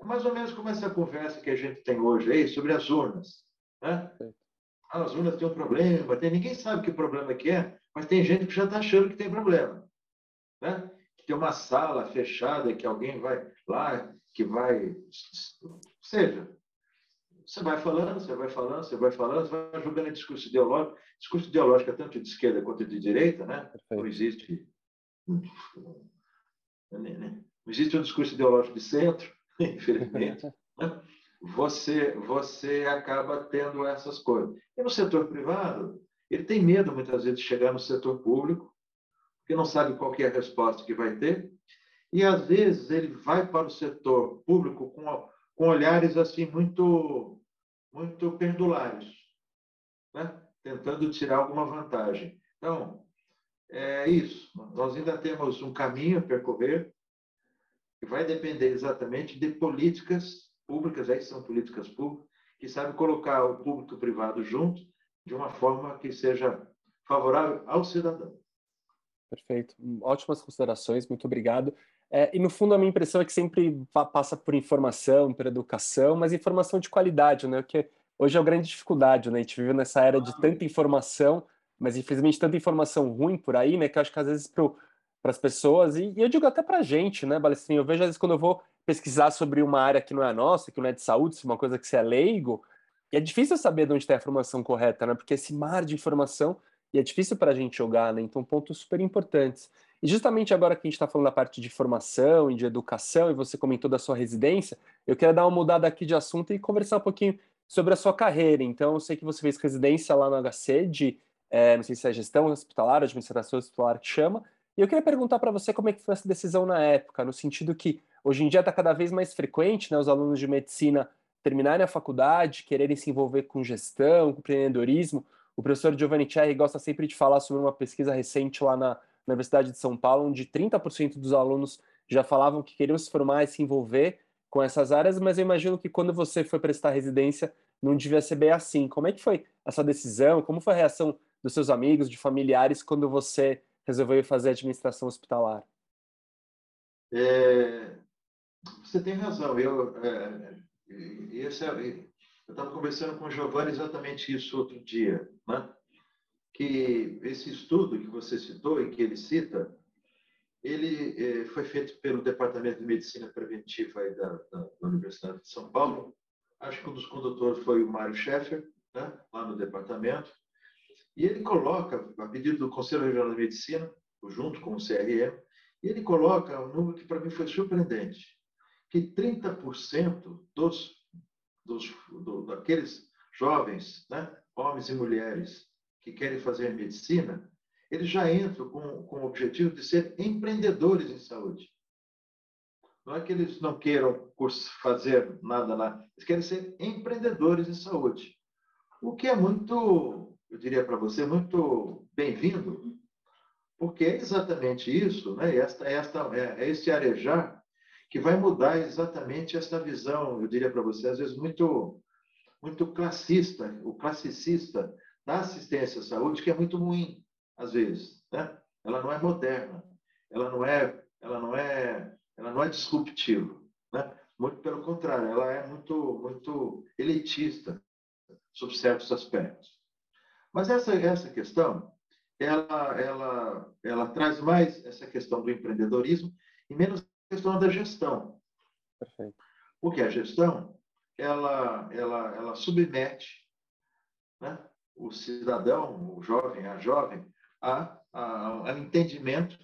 É mais ou menos como essa conversa que a gente tem hoje aí sobre as urnas. Né? Ah, as urnas têm um problema, tem, ninguém sabe que problema que é, mas tem gente que já está achando que tem problema. Né? Que tem uma sala fechada que alguém vai lá, que vai. Ou seja, você vai falando, você vai falando, você vai falando, você vai jogando em discurso ideológico. Discurso ideológico é tanto de esquerda quanto de direita, né? Não existe. Não existe um discurso ideológico de centro. infelizmente, né? você, você acaba tendo essas coisas. E no setor privado, ele tem medo, muitas vezes, de chegar no setor público, porque não sabe qual é a resposta que vai ter, e às vezes ele vai para o setor público com, com olhares assim muito, muito perdulários, né? tentando tirar alguma vantagem. Então, é isso. Nós ainda temos um caminho a percorrer, que vai depender exatamente de políticas públicas, aí são políticas públicas, que sabem colocar o público e o privado junto de uma forma que seja favorável ao cidadão. Perfeito. Ótimas considerações, muito obrigado. É, e no fundo a minha impressão é que sempre passa por informação, por educação, mas informação de qualidade, né? Que hoje é a grande dificuldade, né? A gente vive nessa era de tanta informação, mas infelizmente tanta informação ruim por aí, né? Que eu acho que às vezes para as pessoas, e, e, eu digo até para a gente, né, Balestrinho? Eu vejo às vezes quando eu vou pesquisar sobre uma área que não é nossa, que não é de saúde, se é uma coisa que você é leigo, e é difícil saber de onde está a informação correta, né? Porque esse mar de informação, e é difícil para a gente jogar, né? Então, pontos super importantes. E justamente agora que a gente está falando da parte de formação e de educação, e você comentou da sua residência, eu quero dar uma mudada aqui de assunto e conversar um pouquinho sobre a sua carreira. Então, eu sei que você fez residência lá no HC de, é, não sei se é gestão hospitalar, administração hospitalar que chama, e eu queria perguntar para você como é que foi essa decisão na época, no sentido que hoje em dia está cada vez mais frequente né, os alunos de medicina terminarem a faculdade, quererem se envolver com gestão, com empreendedorismo. O professor Giovanni Cherry gosta sempre de falar sobre uma pesquisa recente lá na, Universidade de São Paulo, onde 30% dos alunos já falavam que queriam se formar e se envolver com essas áreas, mas eu imagino que quando você foi prestar residência, não devia ser bem assim. Como é que foi essa decisão? Como foi a reação dos seus amigos, de familiares, quando você resolveu fazer administração hospitalar? É, você tem razão. Eu, é, esse é, eu estava conversando com o Giovanni exatamente isso outro dia, né? que esse estudo que você citou e que ele cita, ele é, foi feito pelo Departamento de Medicina Preventiva da, da, da, Universidade de São Paulo. Acho que um dos condutores foi o Mário Schaeffer, né? lá no departamento. E ele coloca, a pedido do Conselho Regional de Medicina, junto com o CRM, ele coloca um número que para mim foi surpreendente, que 30% dos, dos do, daqueles jovens, né, homens e mulheres, que querem fazer medicina, eles já entram com, com o objetivo de ser empreendedores em saúde. Não é que eles não queiram fazer nada lá, eles querem ser empreendedores em saúde. O que é muito, eu diria para você, muito bem-vindo, porque é exatamente isso, né? esta, esta, é, é este arejar que vai mudar exatamente esta visão, eu diria para você, às vezes muito, muito classista, o classicista da assistência à saúde, que é muito ruim, às vezes. Né? Ela não é moderna, ela não é, ela não é, ela não é disruptiva. Né? Muito pelo contrário, ela é muito, muito elitista sobre certos aspectos. Mas essa, essa questão, ela, ela, ela traz mais essa questão do empreendedorismo e menos a questão da gestão. Perfeito. Porque a gestão, ela, ela, ela submete né, o cidadão, o jovem, a jovem, a, a, ao entendimento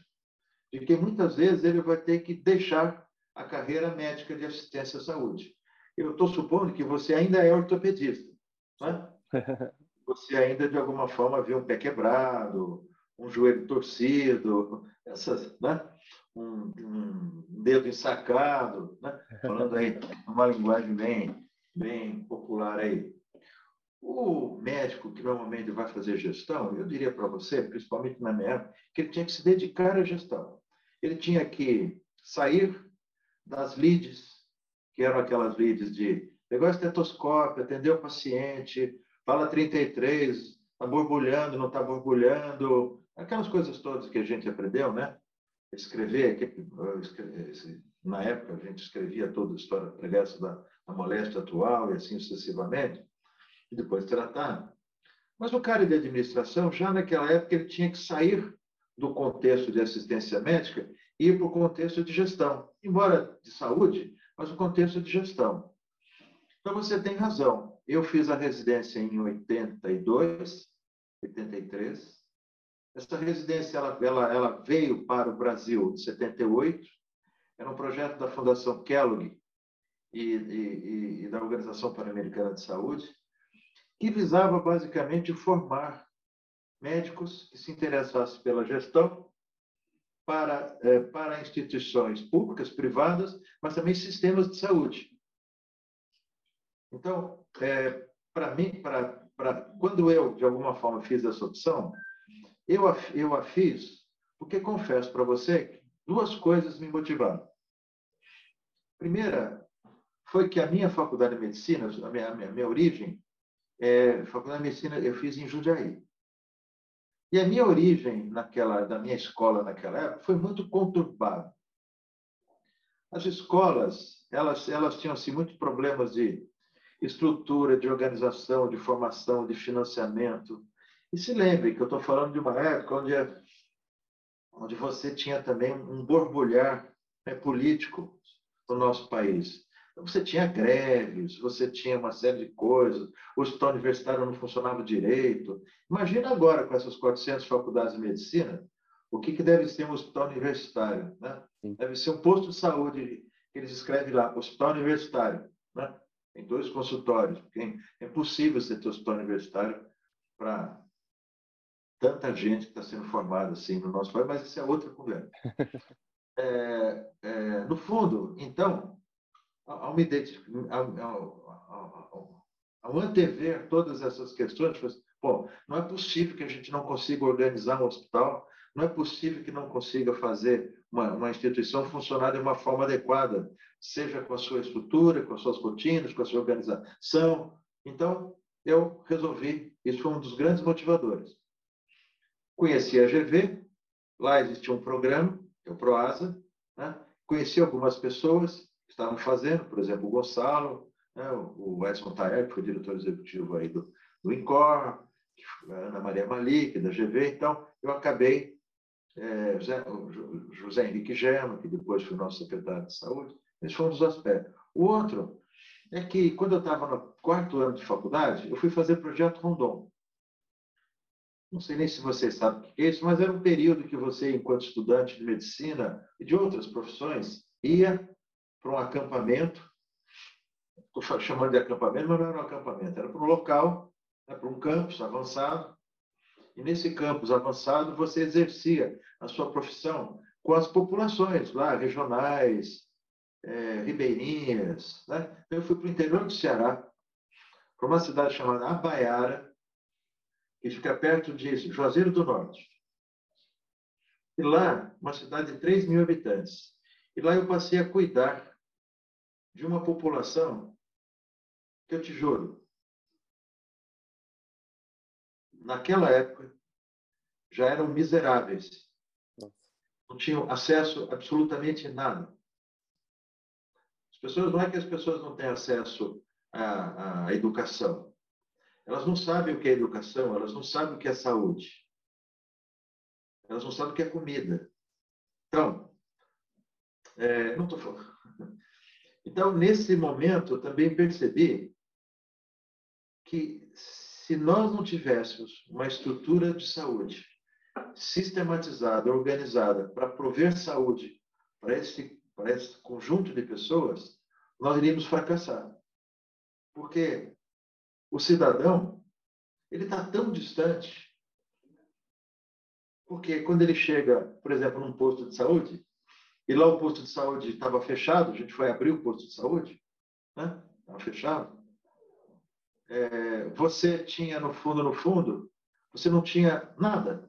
de que muitas vezes ele vai ter que deixar a carreira médica de assistência à saúde. Eu estou supondo que você ainda é ortopedista, né? você ainda de alguma forma viu um pé quebrado, um joelho torcido, essas, né? um, um dedo ensacado, né? falando aí uma linguagem bem, bem popular aí. O médico que normalmente vai fazer gestão, eu diria para você, principalmente na minha época, que ele tinha que se dedicar à gestão. Ele tinha que sair das leads, que eram aquelas leads de pegar o estetoscópio, atender o paciente, fala 33, está borbulhando, não está borbulhando, aquelas coisas todas que a gente aprendeu, né? Escrever, na época a gente escrevia toda a história pregressa da, da moléstia atual e assim sucessivamente, e depois tratar. Mas o cara de administração, já naquela época, ele tinha que sair do contexto de assistência médica e ir para o contexto de gestão, embora de saúde, mas o contexto de gestão. Então você tem razão. Eu fiz a residência em 82, 83. Essa residência ela, ela, ela veio para o Brasil em 78. Era um projeto da Fundação Kellogg e, e, e da Organização Pan-Americana de Saúde, que visava basicamente formar médicos que se interessassem pela gestão para, eh, para instituições públicas, privadas, mas também sistemas de saúde. Então, é, para mim, pra, pra, quando eu, de alguma forma, fiz essa opção, eu a, eu a fiz porque, confesso para você, que duas coisas me motivaram. Primeira foi que a minha faculdade de medicina, a minha, a minha, a minha origem, é, faculdade de medicina eu fiz em Jundiaí. E a minha origem naquela, da minha escola naquela época foi muito conturbada. As escolas, elas, elas tinham assim, muitos problemas de estrutura, de organização, de formação, de financiamento. E se lembre que eu estou falando de uma época onde, onde você tinha também um borbulhar né, político no nosso país. Então, você tinha greves, você tinha uma série de coisas, o hospital universitário não funcionava direito. Imagina agora, com essas 400 faculdades de medicina, o que, que deve ser um hospital universitário. Né? Deve ser um posto de saúde, que eles escrevem lá, hospital universitário. Né? Tem dois consultórios, porque é impossível você ter hospital universitário para tanta gente que está sendo formada assim no nosso país, mas isso é outra conversa. É, é, no fundo, então, ao, me ao, ao, ao, antever todas essas questões, assim, pô, não é possível que a gente não consiga organizar um hospital, não é possível que não consiga fazer uma, uma instituição funcionar de uma forma adequada, seja com a sua estrutura, com as suas rotinas, com a sua organização, Então, eu resolvi, isso foi um dos grandes motivadores. Conheci a GV, lá existia um programa, é o PROASA, né? conheci algumas pessoas estavam fazendo, por exemplo, o Gonçalo, né? o Edson Taer, que foi diretor executivo aí do, do INCOR, a Ana Maria Malik, da GV, então eu acabei, é, José, José Henrique Gema, que depois foi nosso secretário de saúde, esse foi um dos aspectos. O outro é que, quando eu estava no quarto ano de faculdade, eu fui fazer projeto Rondon. Não sei nem se vocês sabem o que é isso, mas era um período que você, enquanto estudante de medicina e de outras profissões, ia para um acampamento. Estou chamando de acampamento, mas não era um acampamento, era para um local, né, para um campus avançado. E nesse campus avançado, você exercia a sua profissão com as populações lá, regionais, é, ribeirinhas. Né? Eu fui para o interior do Ceará, para uma cidade chamada Abaiara, que fica perto de Juazeiro do Norte. E lá, uma cidade de 3 mil habitantes. E lá eu passei a cuidar de uma população que eu te juro, naquela época já eram miseráveis. Não tinham acesso absolutamente nada. As pessoas não é que as pessoas não têm acesso à, à educação. Elas não sabem o que é educação, elas não sabem o que é saúde. Elas não sabem o que é comida. Então, é, não estou falando. Então, nesse momento, eu também percebi que se nós não tivéssemos uma estrutura de saúde sistematizada, organizada, para prover saúde para esse para esse conjunto de pessoas, nós iríamos fracassar. Porque o cidadão, ele está tão distante. Porque quando ele chega, por exemplo, num posto de saúde, e lá o posto de saúde estava fechado, a gente foi abrir o posto de saúde, né? Estava fechado. É, você tinha no fundo, no fundo, você não tinha nada.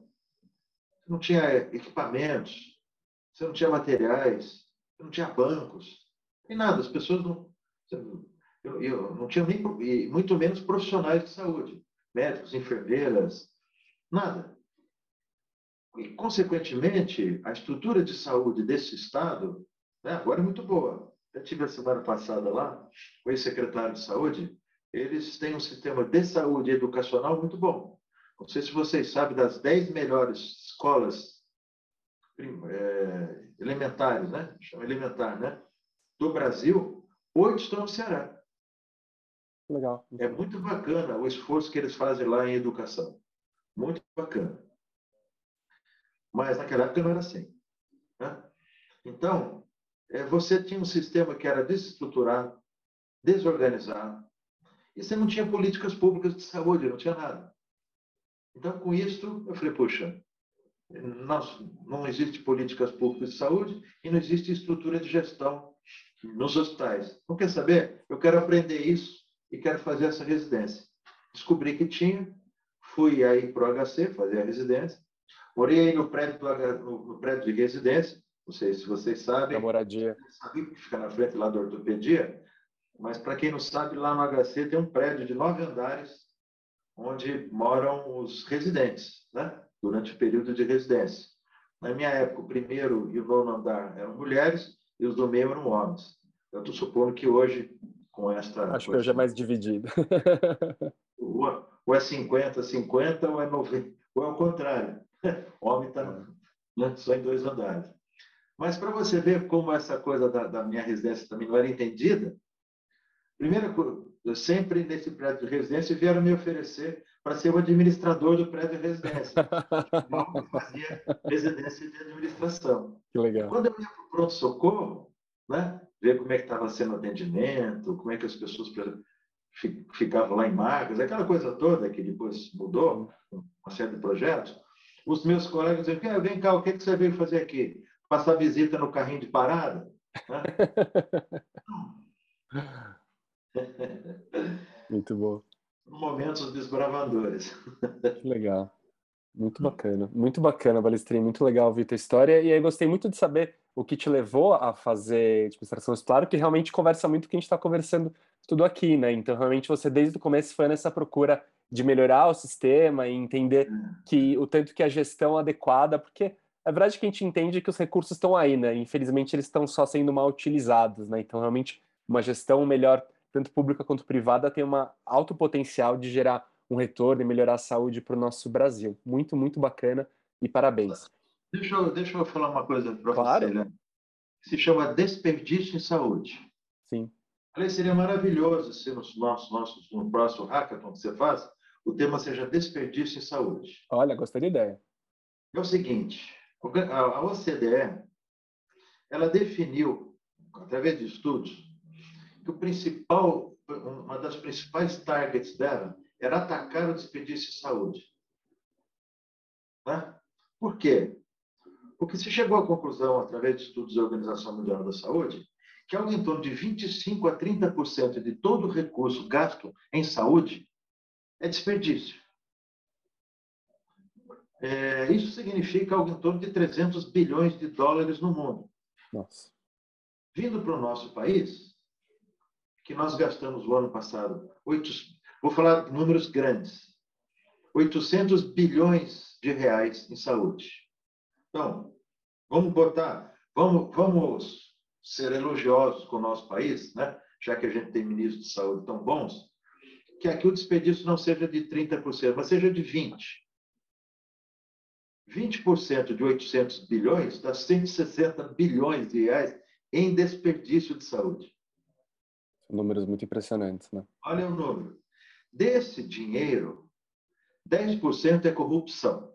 Você não tinha equipamentos, você não tinha materiais, não tinha bancos, nem nada. As pessoas não. Eu, eu não tinha nem, muito menos profissionais de saúde, médicos, enfermeiras, nada. E, consequentemente, a estrutura de saúde desse Estado, né, agora é muito boa. Eu tive a semana passada lá, com o ex-secretário de saúde, eles têm um sistema de saúde educacional muito bom. Não sei se vocês sabem das 10 melhores escolas é, elementares, né? Chama elementar, né? Do Brasil, oito estão no Ceará. Legal. É muito bacana o esforço que eles fazem lá em educação. Muito bacana. Mas naquela época não era assim. Né? Então, é, você tinha um sistema que era desestruturado, desorganizado, e você não tinha políticas públicas de saúde, não tinha nada. Então, com isso, eu falei, puxa, não existe políticas públicas de saúde e não existe estrutura de gestão nos hospitais. Não quer saber? Eu quero aprender isso e quero fazer essa residência. Descobri que tinha, fui aí para o HC fazer a residência, morei aí no prédio, no, no prédio de residência, não sei se vocês sabem. A moradia. Sabe que fica na frente lá da ortopedia, mas para quem não sabe, lá no HC tem um prédio de nove andares onde moram os residentes, né? durante o período de residência. Na minha época, o primeiro e o nono andar eram mulheres e os do meio eram homens. Eu estou supondo que hoje, com esta. Acho que hoje é mais dividido. ou é 50, 50, ou é 90, ou é o contrário. O homem está né, só em dois andares. Mas para você ver como essa coisa da, da, minha residência também não era entendida, primeira coisa, eu sempre nesse prédio de residência vieram me oferecer para ser o administrador do prédio de residência. Eu fazia residência de administração. Que legal. Quando eu ia para o pronto-socorro, né, ver como é que estava sendo o atendimento, como é que as pessoas ficavam lá em marcas, aquela coisa toda que depois mudou, uma série de projetos, os meus colegas diziam, vem cá, o que, que você veio fazer aqui? Passar visita no carrinho de parada? Muito bom momentos desbravadores. Legal. Muito bacana. Muito bacana, Balestrin. Muito legal ouvir tua história. E aí gostei muito de saber o que te levou a fazer administração hospitalar, que realmente conversa muito com o que a gente está conversando tudo aqui, né? Então, realmente, você desde o começo foi nessa procura de melhorar o sistema e entender que o tanto que a gestão adequada, porque é verdade que a gente entende que os recursos estão aí, né? Infelizmente, eles estão só sendo mal utilizados, né? Então, realmente, uma gestão melhor, tanto pública quanto privada, tem um alto potencial de gerar um retorno e melhorar a saúde para o nosso Brasil. Muito, muito bacana e parabéns. Deixa eu, deixa eu falar uma coisa para claro. você, né? Se chama desperdício em saúde. Sim. Falei, seria maravilhoso se no nosso, nosso, no próximo hackathon que você faz, o tema seja desperdício em saúde. Olha, gostei da ideia. É o seguinte, a OCDE, ela definiu, através de estudos, que o principal, uma das principais targets dela era atacar o desperdício em saúde. Né? Por quê? Porque se chegou à conclusão, através de estudos da Organização Mundial da Saúde, que algo em torno de 25% a 30% de todo o recurso gasto em saúde é desperdício. É, isso significa algo em torno de 300 bilhões de dólares no mundo. Nossa. Vindo para o nosso país, que nós gastamos o ano passado, 8, vou falar números grandes, 800 bilhões de reais em saúde. Então, vamos botar, vamos, vamos ser elogiosos com o nosso país, né? já que a gente tem ministros de saúde tão bons, que aqui o desperdício não seja de 30%, mas seja de 20%. 20% de 800 bilhões dá 160 bilhões de reais em desperdício de saúde. Números muito impressionantes, né? Olha o número. Desse dinheiro, 10% é corrupção.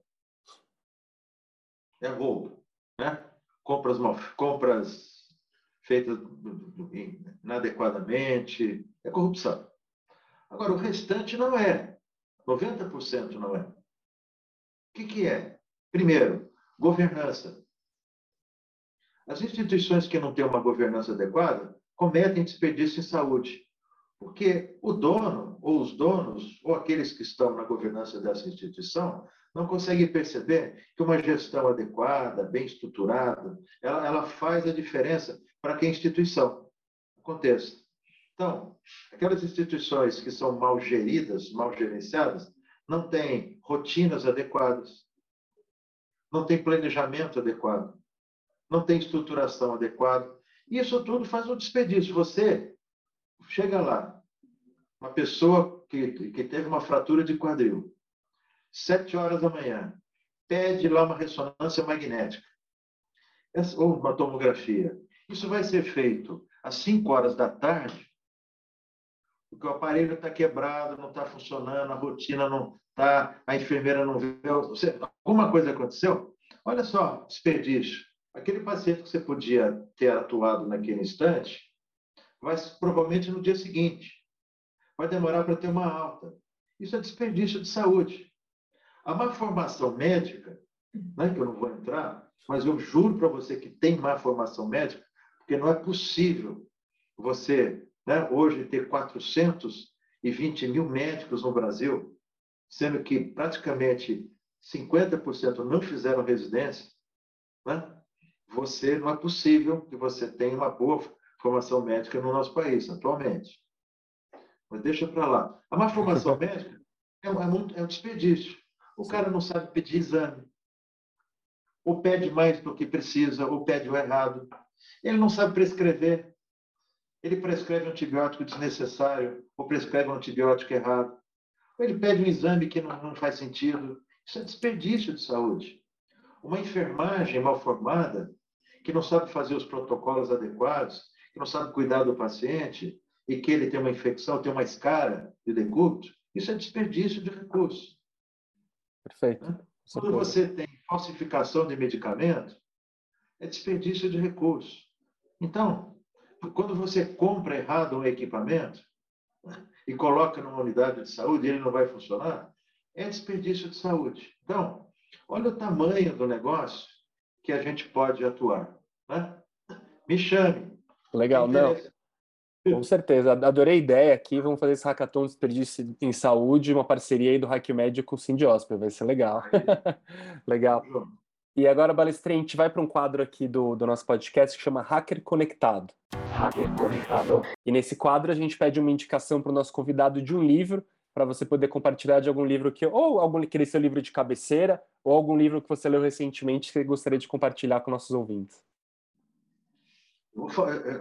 É roubo, né? Compras, mal, compras feitas inadequadamente, é corrupção. Agora, o restante não é. 90% não é. O que, que é? Primeiro, governança. As instituições que não têm uma governança adequada cometem desperdício em saúde, porque o dono, ou os donos, ou aqueles que estão na governança dessa instituição, não conseguem perceber que uma gestão adequada, bem estruturada, ela, ela faz a diferença para que a instituição aconteça. Então, aquelas instituições que são mal geridas, mal gerenciadas, não têm rotinas adequadas, não têm planejamento adequado, não tem estruturação adequada. Isso tudo faz um desperdício. Você chega lá, uma pessoa que, que teve uma fratura de quadril, sete horas da manhã, pede lá uma ressonância magnética ou uma tomografia. Isso vai ser feito às 5 horas da tarde, porque o aparelho está quebrado, não está funcionando, a rotina não está, a enfermeira não vê. Você, alguma coisa aconteceu? Olha só, desperdício. Aquele paciente que você podia ter atuado naquele instante, vai provavelmente no dia seguinte. Vai demorar para ter uma alta. Isso é desperdício de saúde. A má formação médica, né, que eu não vou entrar, mas eu juro para você que tem má formação médica, porque não é possível você, né, hoje, ter 420 mil médicos no Brasil, sendo que praticamente 50% não fizeram residência, né? você não é possível que você tenha uma boa formação médica no nosso país, atualmente. Mas deixa para lá. A má formação médica é, é, muito, é um desperdício. O cara não sabe pedir exame. Ou pede mais do que precisa, ou pede o errado. Ele não sabe prescrever. Ele prescreve um antibiótico desnecessário, ou prescreve um antibiótico errado. Ou ele pede um exame que não, não faz sentido. Isso é desperdício de saúde. Uma enfermagem mal formada, que não sabe fazer os protocolos adequados, que não sabe cuidar do paciente e que ele tem uma infecção, tem uma escara de decúbito, isso é desperdício de recursos. Perfeito. Quando você tem falsificação de medicamento, é desperdício de recursos. Então, quando você compra errado um equipamento e coloca numa unidade de saúde e ele não vai funcionar, é desperdício de saúde. Então, olha o tamanho do negócio que a gente pode atuar. Né? Me chame. Legal, não. Com certeza, adorei a ideia aqui. Vamos fazer esse hackathon de desperdício em saúde, uma parceria aí do Hack Médio com o Sindiosp, vai ser legal. legal. E agora, Balestrinha, a gente vai para um quadro aqui do, do nosso podcast que chama Hacker Conectado. E nesse quadro a gente pede uma indicação para o nosso convidado de um livro, para você poder compartilhar de algum livro que, ou algum aquele seu livro de cabeceira, ou algum livro que você leu recentemente que gostaria de compartilhar com nossos ouvintes.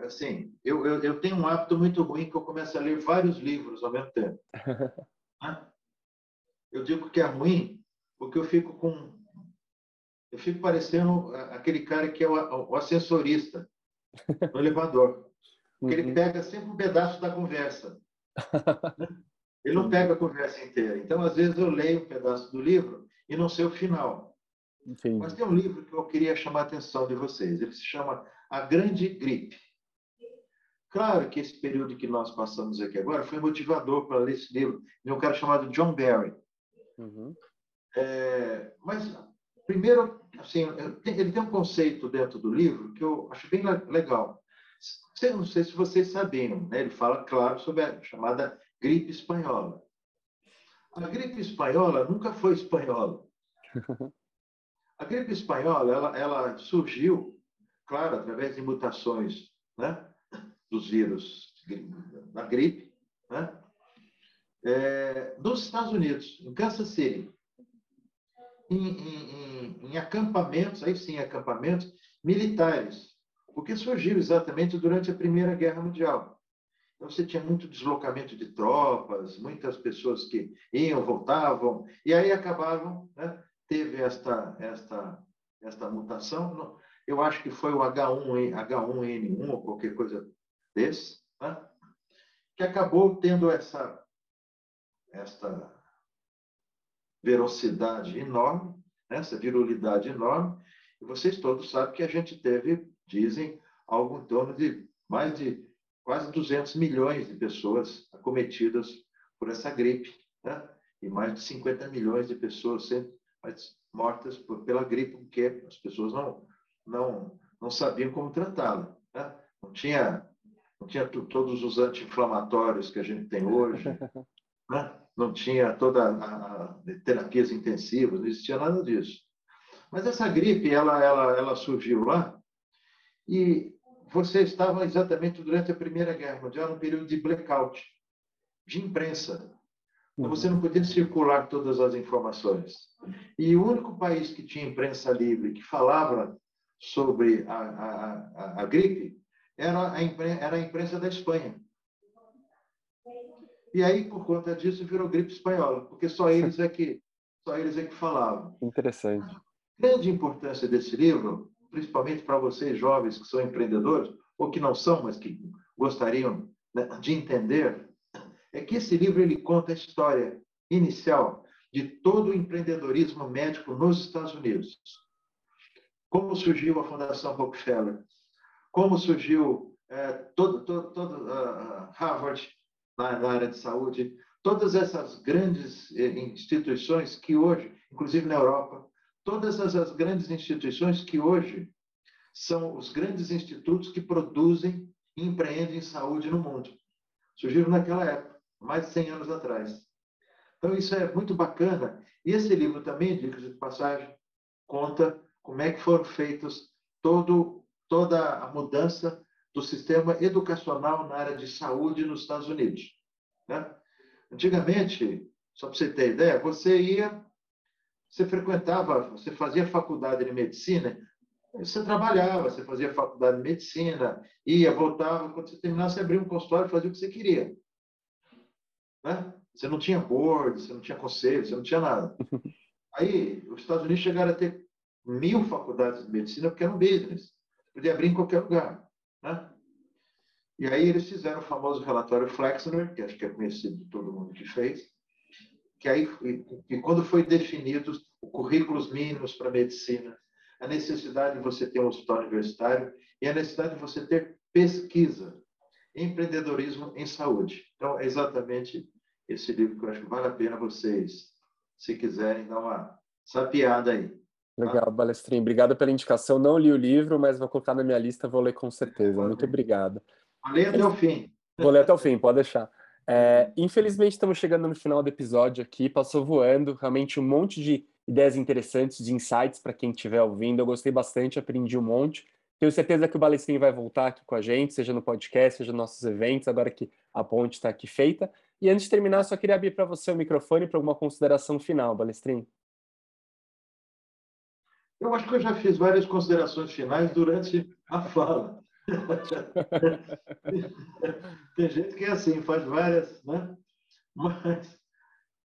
Assim, eu, eu, eu tenho um hábito muito ruim que eu começo a ler vários livros ao mesmo tempo. Né? eu digo que é ruim porque eu fico com eu fico parecendo aquele cara que é o, o ascensorista no elevador. Porque ele uhum. pega sempre um pedaço da conversa. Ele não pega a conversa inteira. Então, às vezes, eu leio um pedaço do livro e não sei o final. Entendi. Mas tem um livro que eu queria chamar a atenção de vocês. Ele se chama A Grande Gripe. Claro que esse período que nós passamos aqui agora foi motivador para ler esse livro de um cara chamado John Barry. Uhum. É, mas, primeiro, assim, ele tem um conceito dentro do livro que eu acho bem legal. Não sei se vocês sabiam, né? ele fala, claro, sobre a chamada gripe espanhola. A gripe espanhola nunca foi espanhola. A gripe espanhola ela, ela surgiu, claro, através de mutações né? dos vírus da gripe, né? é, dos Estados Unidos, em Kansas City, em, em, em, acampamentos, aí sim, acampamentos militares, porque surgiu exatamente durante a Primeira Guerra Mundial. Então, você tinha muito deslocamento de tropas, muitas pessoas que iam, voltavam, e aí acabavam, né? teve esta, esta, esta mutação. Eu acho que foi o H1, H1N1 ou qualquer coisa desse, né? que acabou tendo essa esta velocidade enorme, né, essa virulidade enorme, e vocês todos sabem que a gente teve, dizem, algo em torno de mais de quase 200 milhões de pessoas acometidas por essa gripe, né? e mais de 50 milhões de pessoas sendo mortas por, pela gripe, porque as pessoas não, não, não sabiam como tratá-la. Né? Não tinha, não tinha todos os anti-inflamatórios que a gente tem hoje, né? Não tinha toda a, terapias intensivas, não existia nada disso. Mas essa gripe, ela, ela, ela surgiu lá e você estava exatamente durante a Primeira Guerra Mundial, num período de blackout, de imprensa. Então, você não podia circular todas as informações. E o único país que tinha imprensa livre, que falava sobre a, a, a, a gripe, era a, imprensa, era a imprensa da Espanha. E aí, por conta disso, virou gripe espanhola, porque só eles é que, só eles é que falavam. Interessante. A grande importância desse livro, principalmente para vocês jovens que são empreendedores, ou que não são, mas que gostariam né, de entender, é que esse livro ele conta a história inicial de todo o empreendedorismo médico nos Estados Unidos. Como surgiu a Fundação Rockefeller, como surgiu é, todo, todo, todo uh, Harvard, na, área de saúde, todas essas grandes eh, instituições que hoje, inclusive na Europa, todas essas grandes instituições que hoje são os grandes institutos que produzem e empreendem saúde no mundo. Surgiram naquela época, mais de 100 anos atrás. Então, isso é muito bacana. E esse livro também, de passagem, conta como é que foram feitos todo, toda a mudança do sistema educacional na área de saúde nos Estados Unidos. Né? Antigamente, só para você ter ideia, você ia, você frequentava, você fazia faculdade de medicina, você trabalhava, você fazia faculdade de medicina, ia, voltava, quando você terminasse, você abria um consultório e fazia o que você queria. Né? Você não tinha board, você não tinha conselho, você não tinha nada. Aí, os Estados Unidos chegaram a ter mil faculdades de medicina porque era um business. Podia abrir em qualquer lugar. Né? E aí eles fizeram o famoso relatório Flexner, que acho que é conhecido de todo mundo que fez, que aí, e quando foi definido currículos mínimos para medicina, a necessidade de você ter um hospital universitário e a necessidade de você ter pesquisa, empreendedorismo em saúde. Então, é exatamente esse livro que eu acho que vale a pena vocês, se quiserem, dar uma sapiada aí. Legal, Balestrinho. Obrigado pela indicação. Não li o livro, mas vou colocar na minha lista, vou ler com certeza. Muito obrigado. Vou ler até o fim. Vou ler até o fim, pode deixar. É, infelizmente, estamos chegando no final do episódio aqui. Passou voando. Realmente um monte de ideias interessantes, de insights para quem estiver ouvindo. Eu gostei bastante, aprendi um monte. Tenho certeza que o Balestrinho vai voltar aqui com a gente, seja no podcast, seja nos nossos eventos, agora que a ponte está aqui feita. E antes de terminar, só queria abrir para você o microfone para alguma consideração final, Balestrinho. Eu acho que eu já fiz várias considerações finais durante a fala. Tem gente que é assim, faz várias, né? Mas,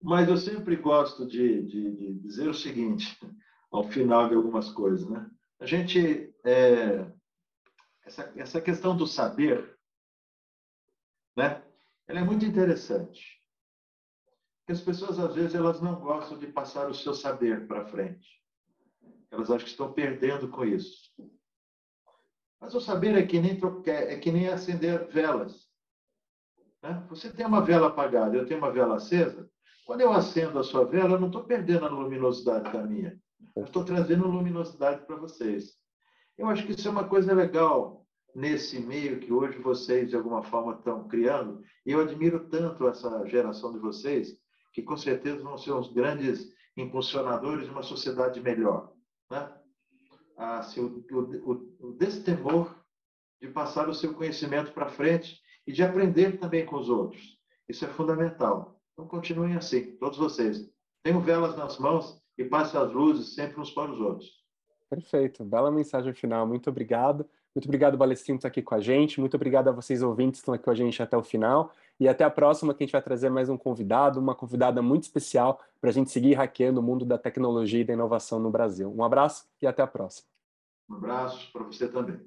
mas eu sempre gosto de, de, de dizer o seguinte, ao final de algumas coisas, né? A gente, é, essa, essa questão do saber, né? Ela é muito interessante. Porque as pessoas, às vezes, elas não gostam de passar o seu saber para frente. Elas acham que estão perdendo com isso. Mas o saber é que nem, é que nem acender velas. Né? Você tem uma vela apagada, eu tenho uma vela acesa. Quando eu acendo a sua vela, eu não estou perdendo a luminosidade da minha. Eu estou trazendo luminosidade para vocês. Eu acho que isso é uma coisa legal nesse meio que hoje vocês, de alguma forma, estão criando. E eu admiro tanto essa geração de vocês, que com certeza vão ser os grandes impulsionadores de uma sociedade melhor né? assim, o, o, o destemor de passar o seu conhecimento para frente e de aprender também com os outros. Isso é fundamental. Então, continuem assim, todos vocês. Tenham velas nas mãos e passem as luzes sempre uns para os outros. Perfeito. Bela mensagem final. Muito obrigado. Muito obrigado, Balestrinho, por estar aqui com a gente. Muito obrigado a vocês, ouvintes, que estão aqui com a gente até o final. E até a próxima, que a gente vai trazer mais um convidado, uma convidada muito especial para a gente seguir hackeando o mundo da tecnologia e da inovação no Brasil. Um abraço e até a próxima. Um abraço para você também.